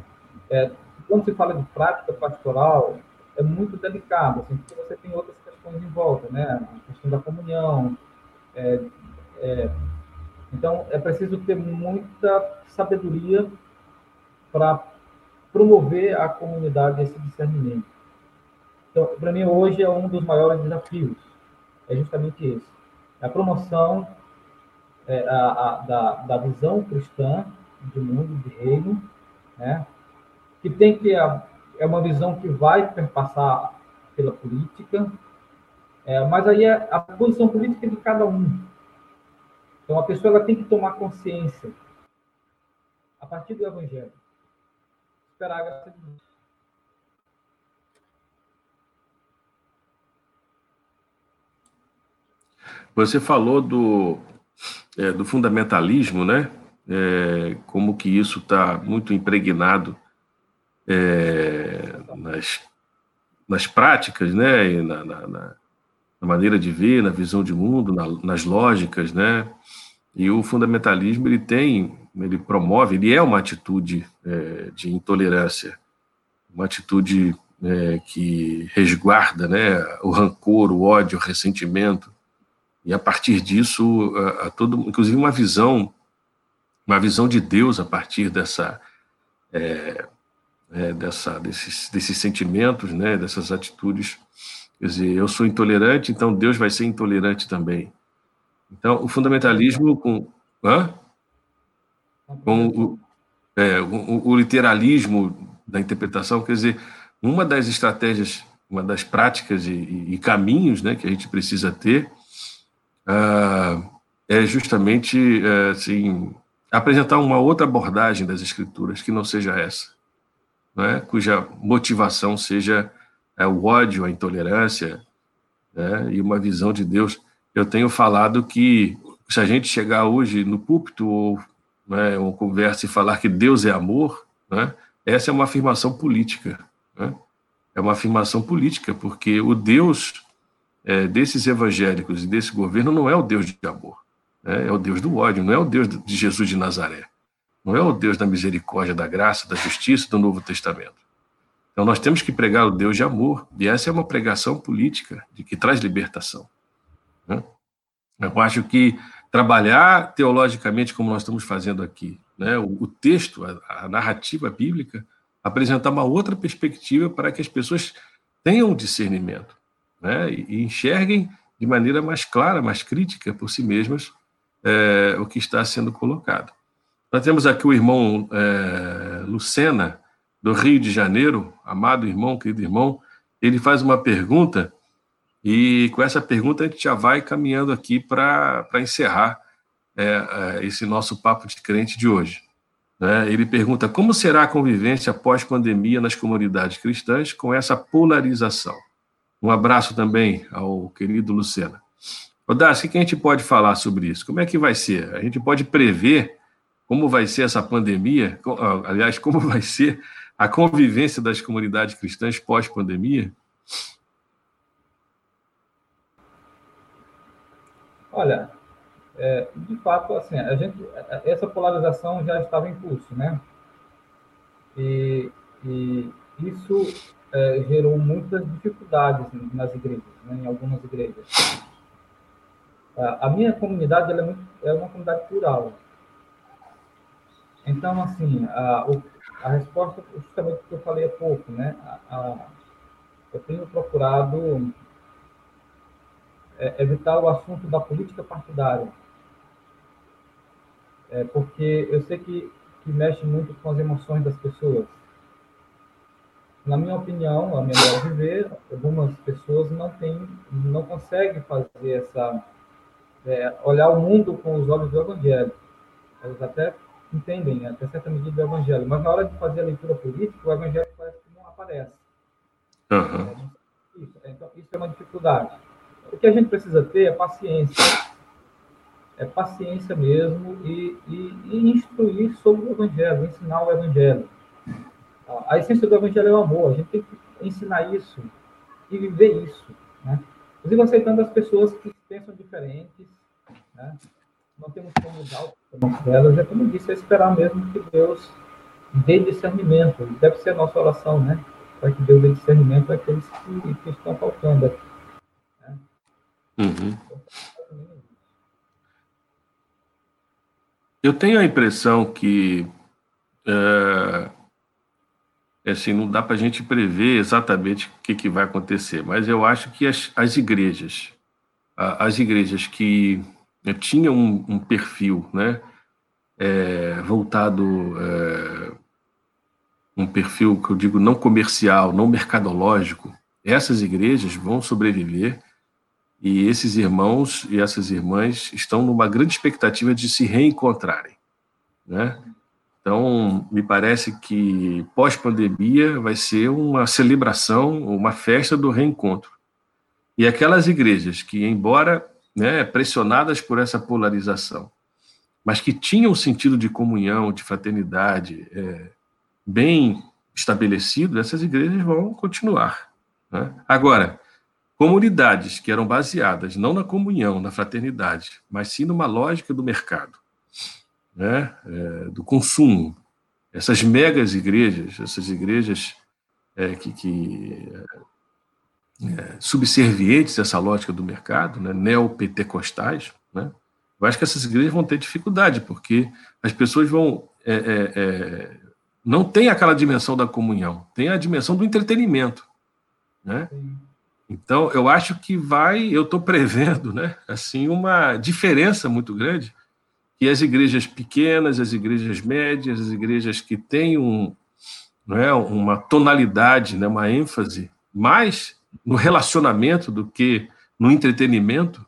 é, quando se fala de prática pastoral, é muito delicado, assim, porque você tem outras questões em volta, né? A questão da comunhão. É, é, então, é preciso ter muita sabedoria para promover a comunidade esse discernimento. Então, para mim, hoje é um dos maiores desafios, é justamente esse. É a promoção é, a, a, da, da visão cristã de mundo, de reino, né? que tem que é uma visão que vai perpassar pela política, é, mas aí é a posição política de cada um. Então a pessoa ela tem que tomar consciência a partir do Evangelho, esperar a graça de Deus. Você falou do, é, do fundamentalismo, né? É, como que isso está muito impregnado é, nas, nas práticas, né, na, na, na, maneira de ver, na visão de mundo, na, nas lógicas, né, e o fundamentalismo ele tem, ele promove, ele é uma atitude é, de intolerância, uma atitude é, que resguarda, né, o rancor, o ódio, o ressentimento, e a partir disso, a, a todo, inclusive uma visão, uma visão de Deus a partir dessa é, é, dessa, desses, desses sentimentos, né, dessas atitudes. Quer dizer, eu sou intolerante, então Deus vai ser intolerante também. Então, o fundamentalismo com, hã? com o, é, o, o, literalismo da interpretação, quer dizer, uma das estratégias, uma das práticas e, e, e caminhos né, que a gente precisa ter é justamente uh, assim, apresentar uma outra abordagem das escrituras que não seja essa né, cuja motivação seja é, o ódio, a intolerância né, e uma visão de Deus. Eu tenho falado que se a gente chegar hoje no púlpito ou né, uma conversa e falar que Deus é amor, né, essa é uma afirmação política. Né? É uma afirmação política, porque o Deus é, desses evangélicos e desse governo não é o Deus de amor, né? é o Deus do ódio, não é o Deus de Jesus de Nazaré. Não é o Deus da misericórdia, da graça, da justiça do Novo Testamento. Então nós temos que pregar o Deus de amor, e essa é uma pregação política de que traz libertação. Né? Eu acho que trabalhar teologicamente como nós estamos fazendo aqui, né? o, o texto, a, a, narrativa bíblica, apresentar uma outra perspectiva para que as pessoas tenham discernimento né? e, enxerguem de maneira mais clara, mais crítica por si mesmas é, o que está sendo colocado. Nós temos aqui o irmão é, Lucena, do Rio de Janeiro, amado irmão, querido irmão. Ele faz uma pergunta, e com essa pergunta a gente já vai caminhando aqui para encerrar é, esse nosso papo de crente de hoje. Né? Ele pergunta: como será a convivência pós-pandemia nas comunidades cristãs com essa polarização? Um abraço também ao querido Lucena. Odácio, o que a gente pode falar sobre isso? Como é que vai ser? A gente pode prever como vai ser essa pandemia, aliás, como vai ser a convivência das comunidades cristãs pós-pandemia? Olha, é, de fato, assim, a gente, essa polarização já estava em curso, né? E, e isso é, gerou muitas dificuldades nas igrejas, né, em algumas igrejas. A minha comunidade é, muito, é uma comunidade plural, então, assim, a, a resposta, justamente o que eu falei há pouco, né? A, a, eu tenho procurado é, evitar o assunto da política partidária, é, porque eu sei que, que mexe muito com as emoções das pessoas. Na minha opinião, a melhor de ver, algumas pessoas não têm, não conseguem fazer essa, é, olhar o mundo com os olhos do Evangelho. Elas até entendem né, até certa medida o evangelho, mas na hora de fazer a leitura política, o evangelho parece que não aparece. Uhum. Isso, então, isso é uma dificuldade. O que a gente precisa ter é paciência. É paciência mesmo e, e, e instruir sobre o evangelho, ensinar o evangelho. A essência do evangelho é o amor. A gente tem que ensinar isso e viver isso. Né? Inclusive aceitando as pessoas que pensam diferentes, né? não temos como mudar o pensamento delas, é como disse, é esperar mesmo que Deus dê discernimento, deve ser a nossa oração, né? Para que Deus dê discernimento àqueles que, que estão faltando. Né? Uhum. Eu tenho a impressão que é, assim, não dá para a gente prever exatamente o que, que, vai acontecer, mas eu acho que as, as igrejas, as igrejas que né, tinham um, um, perfil, né, é, voltado, é, um perfil que eu digo não comercial, não mercadológico, essas igrejas vão sobreviver e esses irmãos e essas irmãs estão numa grande expectativa de se reencontrarem, né? Então, me parece que pós-pandemia vai ser uma celebração, uma festa do reencontro. E aquelas igrejas que, embora né, pressionadas por essa polarização, mas que tinham um sentido de comunhão, de fraternidade é, bem estabelecido, essas igrejas vão continuar. Né? Agora, comunidades que eram baseadas não na comunhão, na fraternidade, mas sim numa lógica do mercado, né, é, do consumo. Essas megas igrejas, essas igrejas é, que, que é, subservientes a essa lógica do mercado, né, neopentecostais, né, eu acho que essas igrejas vão ter dificuldade, porque as pessoas vão. É, é, é não tem aquela dimensão da comunhão, tem a dimensão do entretenimento. Né? Então, eu acho que vai, eu estou prevendo, né, assim, uma diferença muito grande que as igrejas pequenas, as igrejas médias, as igrejas que têm um, não é, uma tonalidade, né, uma ênfase mais no relacionamento do que no entretenimento,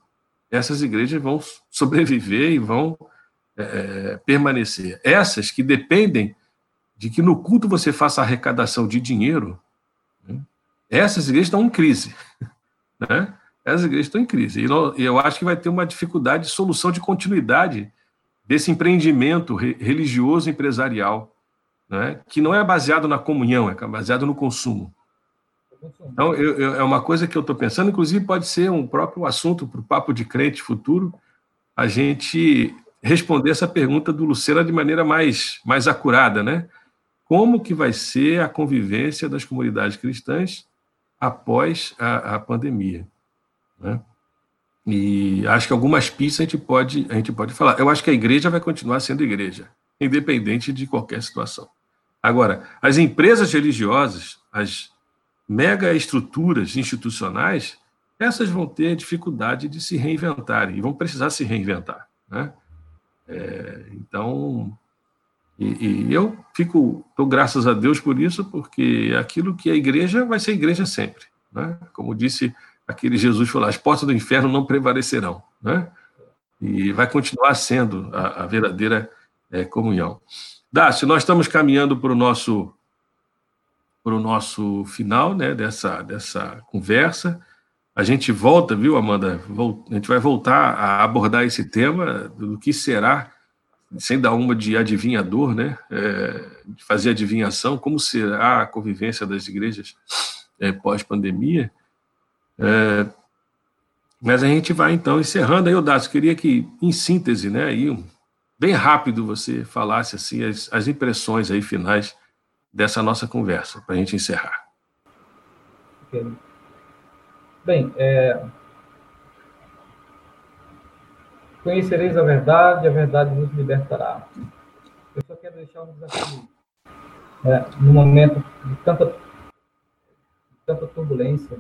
essas igrejas vão sobreviver e vão é, é, permanecer. Essas que dependem de que no culto você faça arrecadação de dinheiro, né, essas igrejas estão em crise. Né? Essas igrejas estão em crise. E eu acho que vai ter uma dificuldade de solução de continuidade desse empreendimento religioso empresarial, né, que não é baseado na comunhão, é baseado no consumo. Então, eu, eu, é uma coisa que eu estou pensando, inclusive pode ser um próprio assunto para o Papo de Crente futuro, a gente responder essa pergunta do Lucena de maneira mais, mais acurada, né? Como que vai ser a convivência das comunidades cristãs após a, a pandemia? Né? E acho que algumas pistas a gente pode a gente pode falar. Eu acho que a igreja vai continuar sendo igreja, independente de qualquer situação. Agora, as empresas religiosas, as mega estruturas institucionais, essas vão ter dificuldade de se reinventarem e vão precisar se reinventar, né? É, então, e, e, eu fico, dou graças a Deus por isso, porque aquilo que é igreja vai ser igreja sempre, né? Como disse aquele Jesus falou: as portas do inferno não prevalecerão, né? E vai continuar sendo a, a verdadeira é, comunhão. Dácio, nós estamos caminhando para o nosso para o nosso final, né, dessa dessa conversa. A gente volta, viu, Amanda? A gente vai voltar a abordar esse tema do que será, sem dar uma de adivinhador, né? É, de fazer adivinhação, como será a convivência das igrejas é, pós-pandemia. É, mas a gente vai então encerrando aí, Odácio, queria que, em síntese, né, aí, bem rápido você falasse assim as, as impressões aí finais dessa nossa conversa, para a gente encerrar. Bem, é... conhecereis a verdade, a verdade nos libertará. Eu só quero deixar um desafio. É, no momento de tanta, de tanta turbulência,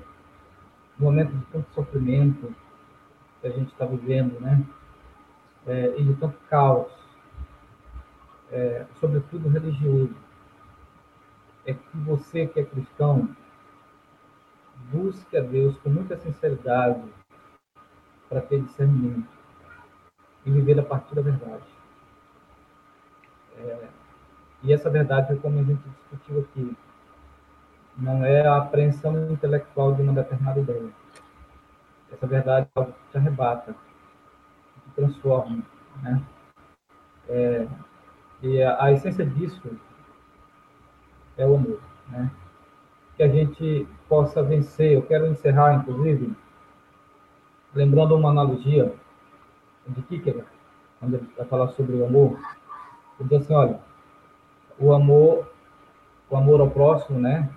momento de tanto sofrimento que a gente está vivendo, né? É, e de tanto caos, é, sobretudo religioso, é que você que é cristão busque a Deus com muita sinceridade para ter discernimento e viver a partir da verdade. É, e essa verdade, como a gente discutiu aqui, não é a apreensão intelectual de uma determinada ideia. Essa verdade é algo que te arrebata, que te transforma. Né? É, e a, a, essência disso é o amor. Né? que a gente possa vencer. Eu quero encerrar, inclusive, lembrando uma analogia de Kierkegaard, quando ele vai falar sobre o amor. Ele diz assim, olha, o amor, o amor ao próximo, né?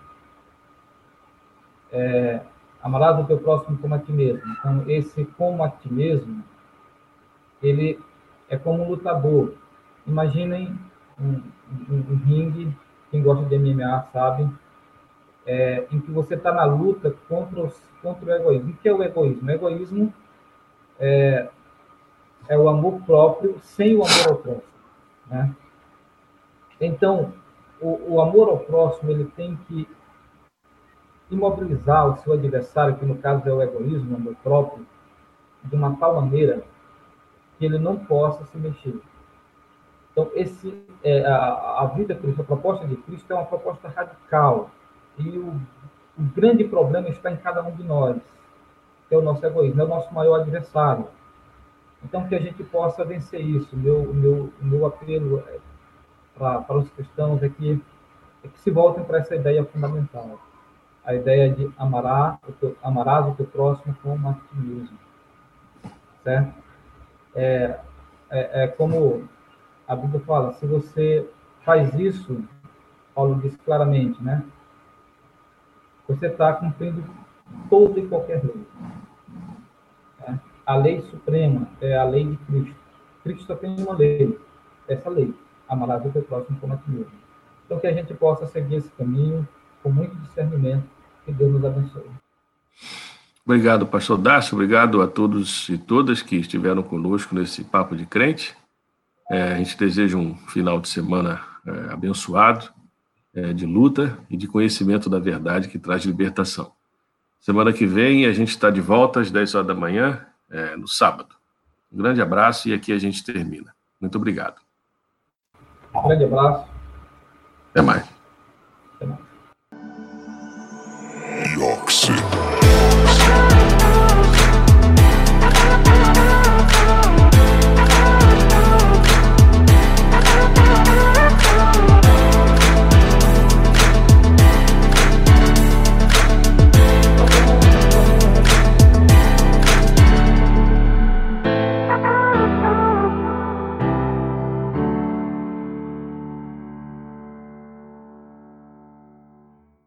É, amarás o teu próximo como a ti mesmo. Então, esse como a ti mesmo, ele é como um lutador. Imaginem um, um, um ringue, quem gosta de MMA sabe, é, em que você está na luta contra, os, contra o egoísmo. O que é o egoísmo? O egoísmo é, é o amor próprio sem o amor ao próximo. Né? Então, o, o amor ao próximo ele tem que imobilizar o seu adversário, que no caso é o egoísmo, o próprio, de uma tal maneira que ele não possa se mexer. Então, esse, é, a, a vida Cristo, a proposta de Cristo é uma proposta radical. E o, o grande problema está em cada um de nós, que é o nosso egoísmo, é o nosso maior adversário. Então, que a gente possa vencer isso. Meu, meu, meu apelo é para, para os cristãos é que, é que se voltem para essa ideia fundamental. A ideia de amará, amarás o teu próximo como a ti mesmo. Certo? É, é, é como a Bíblia fala, se você faz isso, Paulo diz claramente, né? Você está cumprindo toda e qualquer lei. Né? A lei suprema é a lei de Cristo. Cristo só tem uma lei, essa lei, amarás o teu próximo como a ti mesmo. Então, que a gente possa seguir esse caminho com muito discernimento. Que Deus nos abençoe. Obrigado, pastor Dácio. Obrigado a todos e todas que estiveram conosco nesse Papo de Crente. É, a gente deseja um final de semana é, abençoado, é, de luta e de conhecimento da verdade que traz libertação. Semana que vem a gente está de volta às 10 horas da manhã, é, no sábado. Um grande abraço e aqui a gente termina. Muito obrigado. Um grande abraço. Até mais. York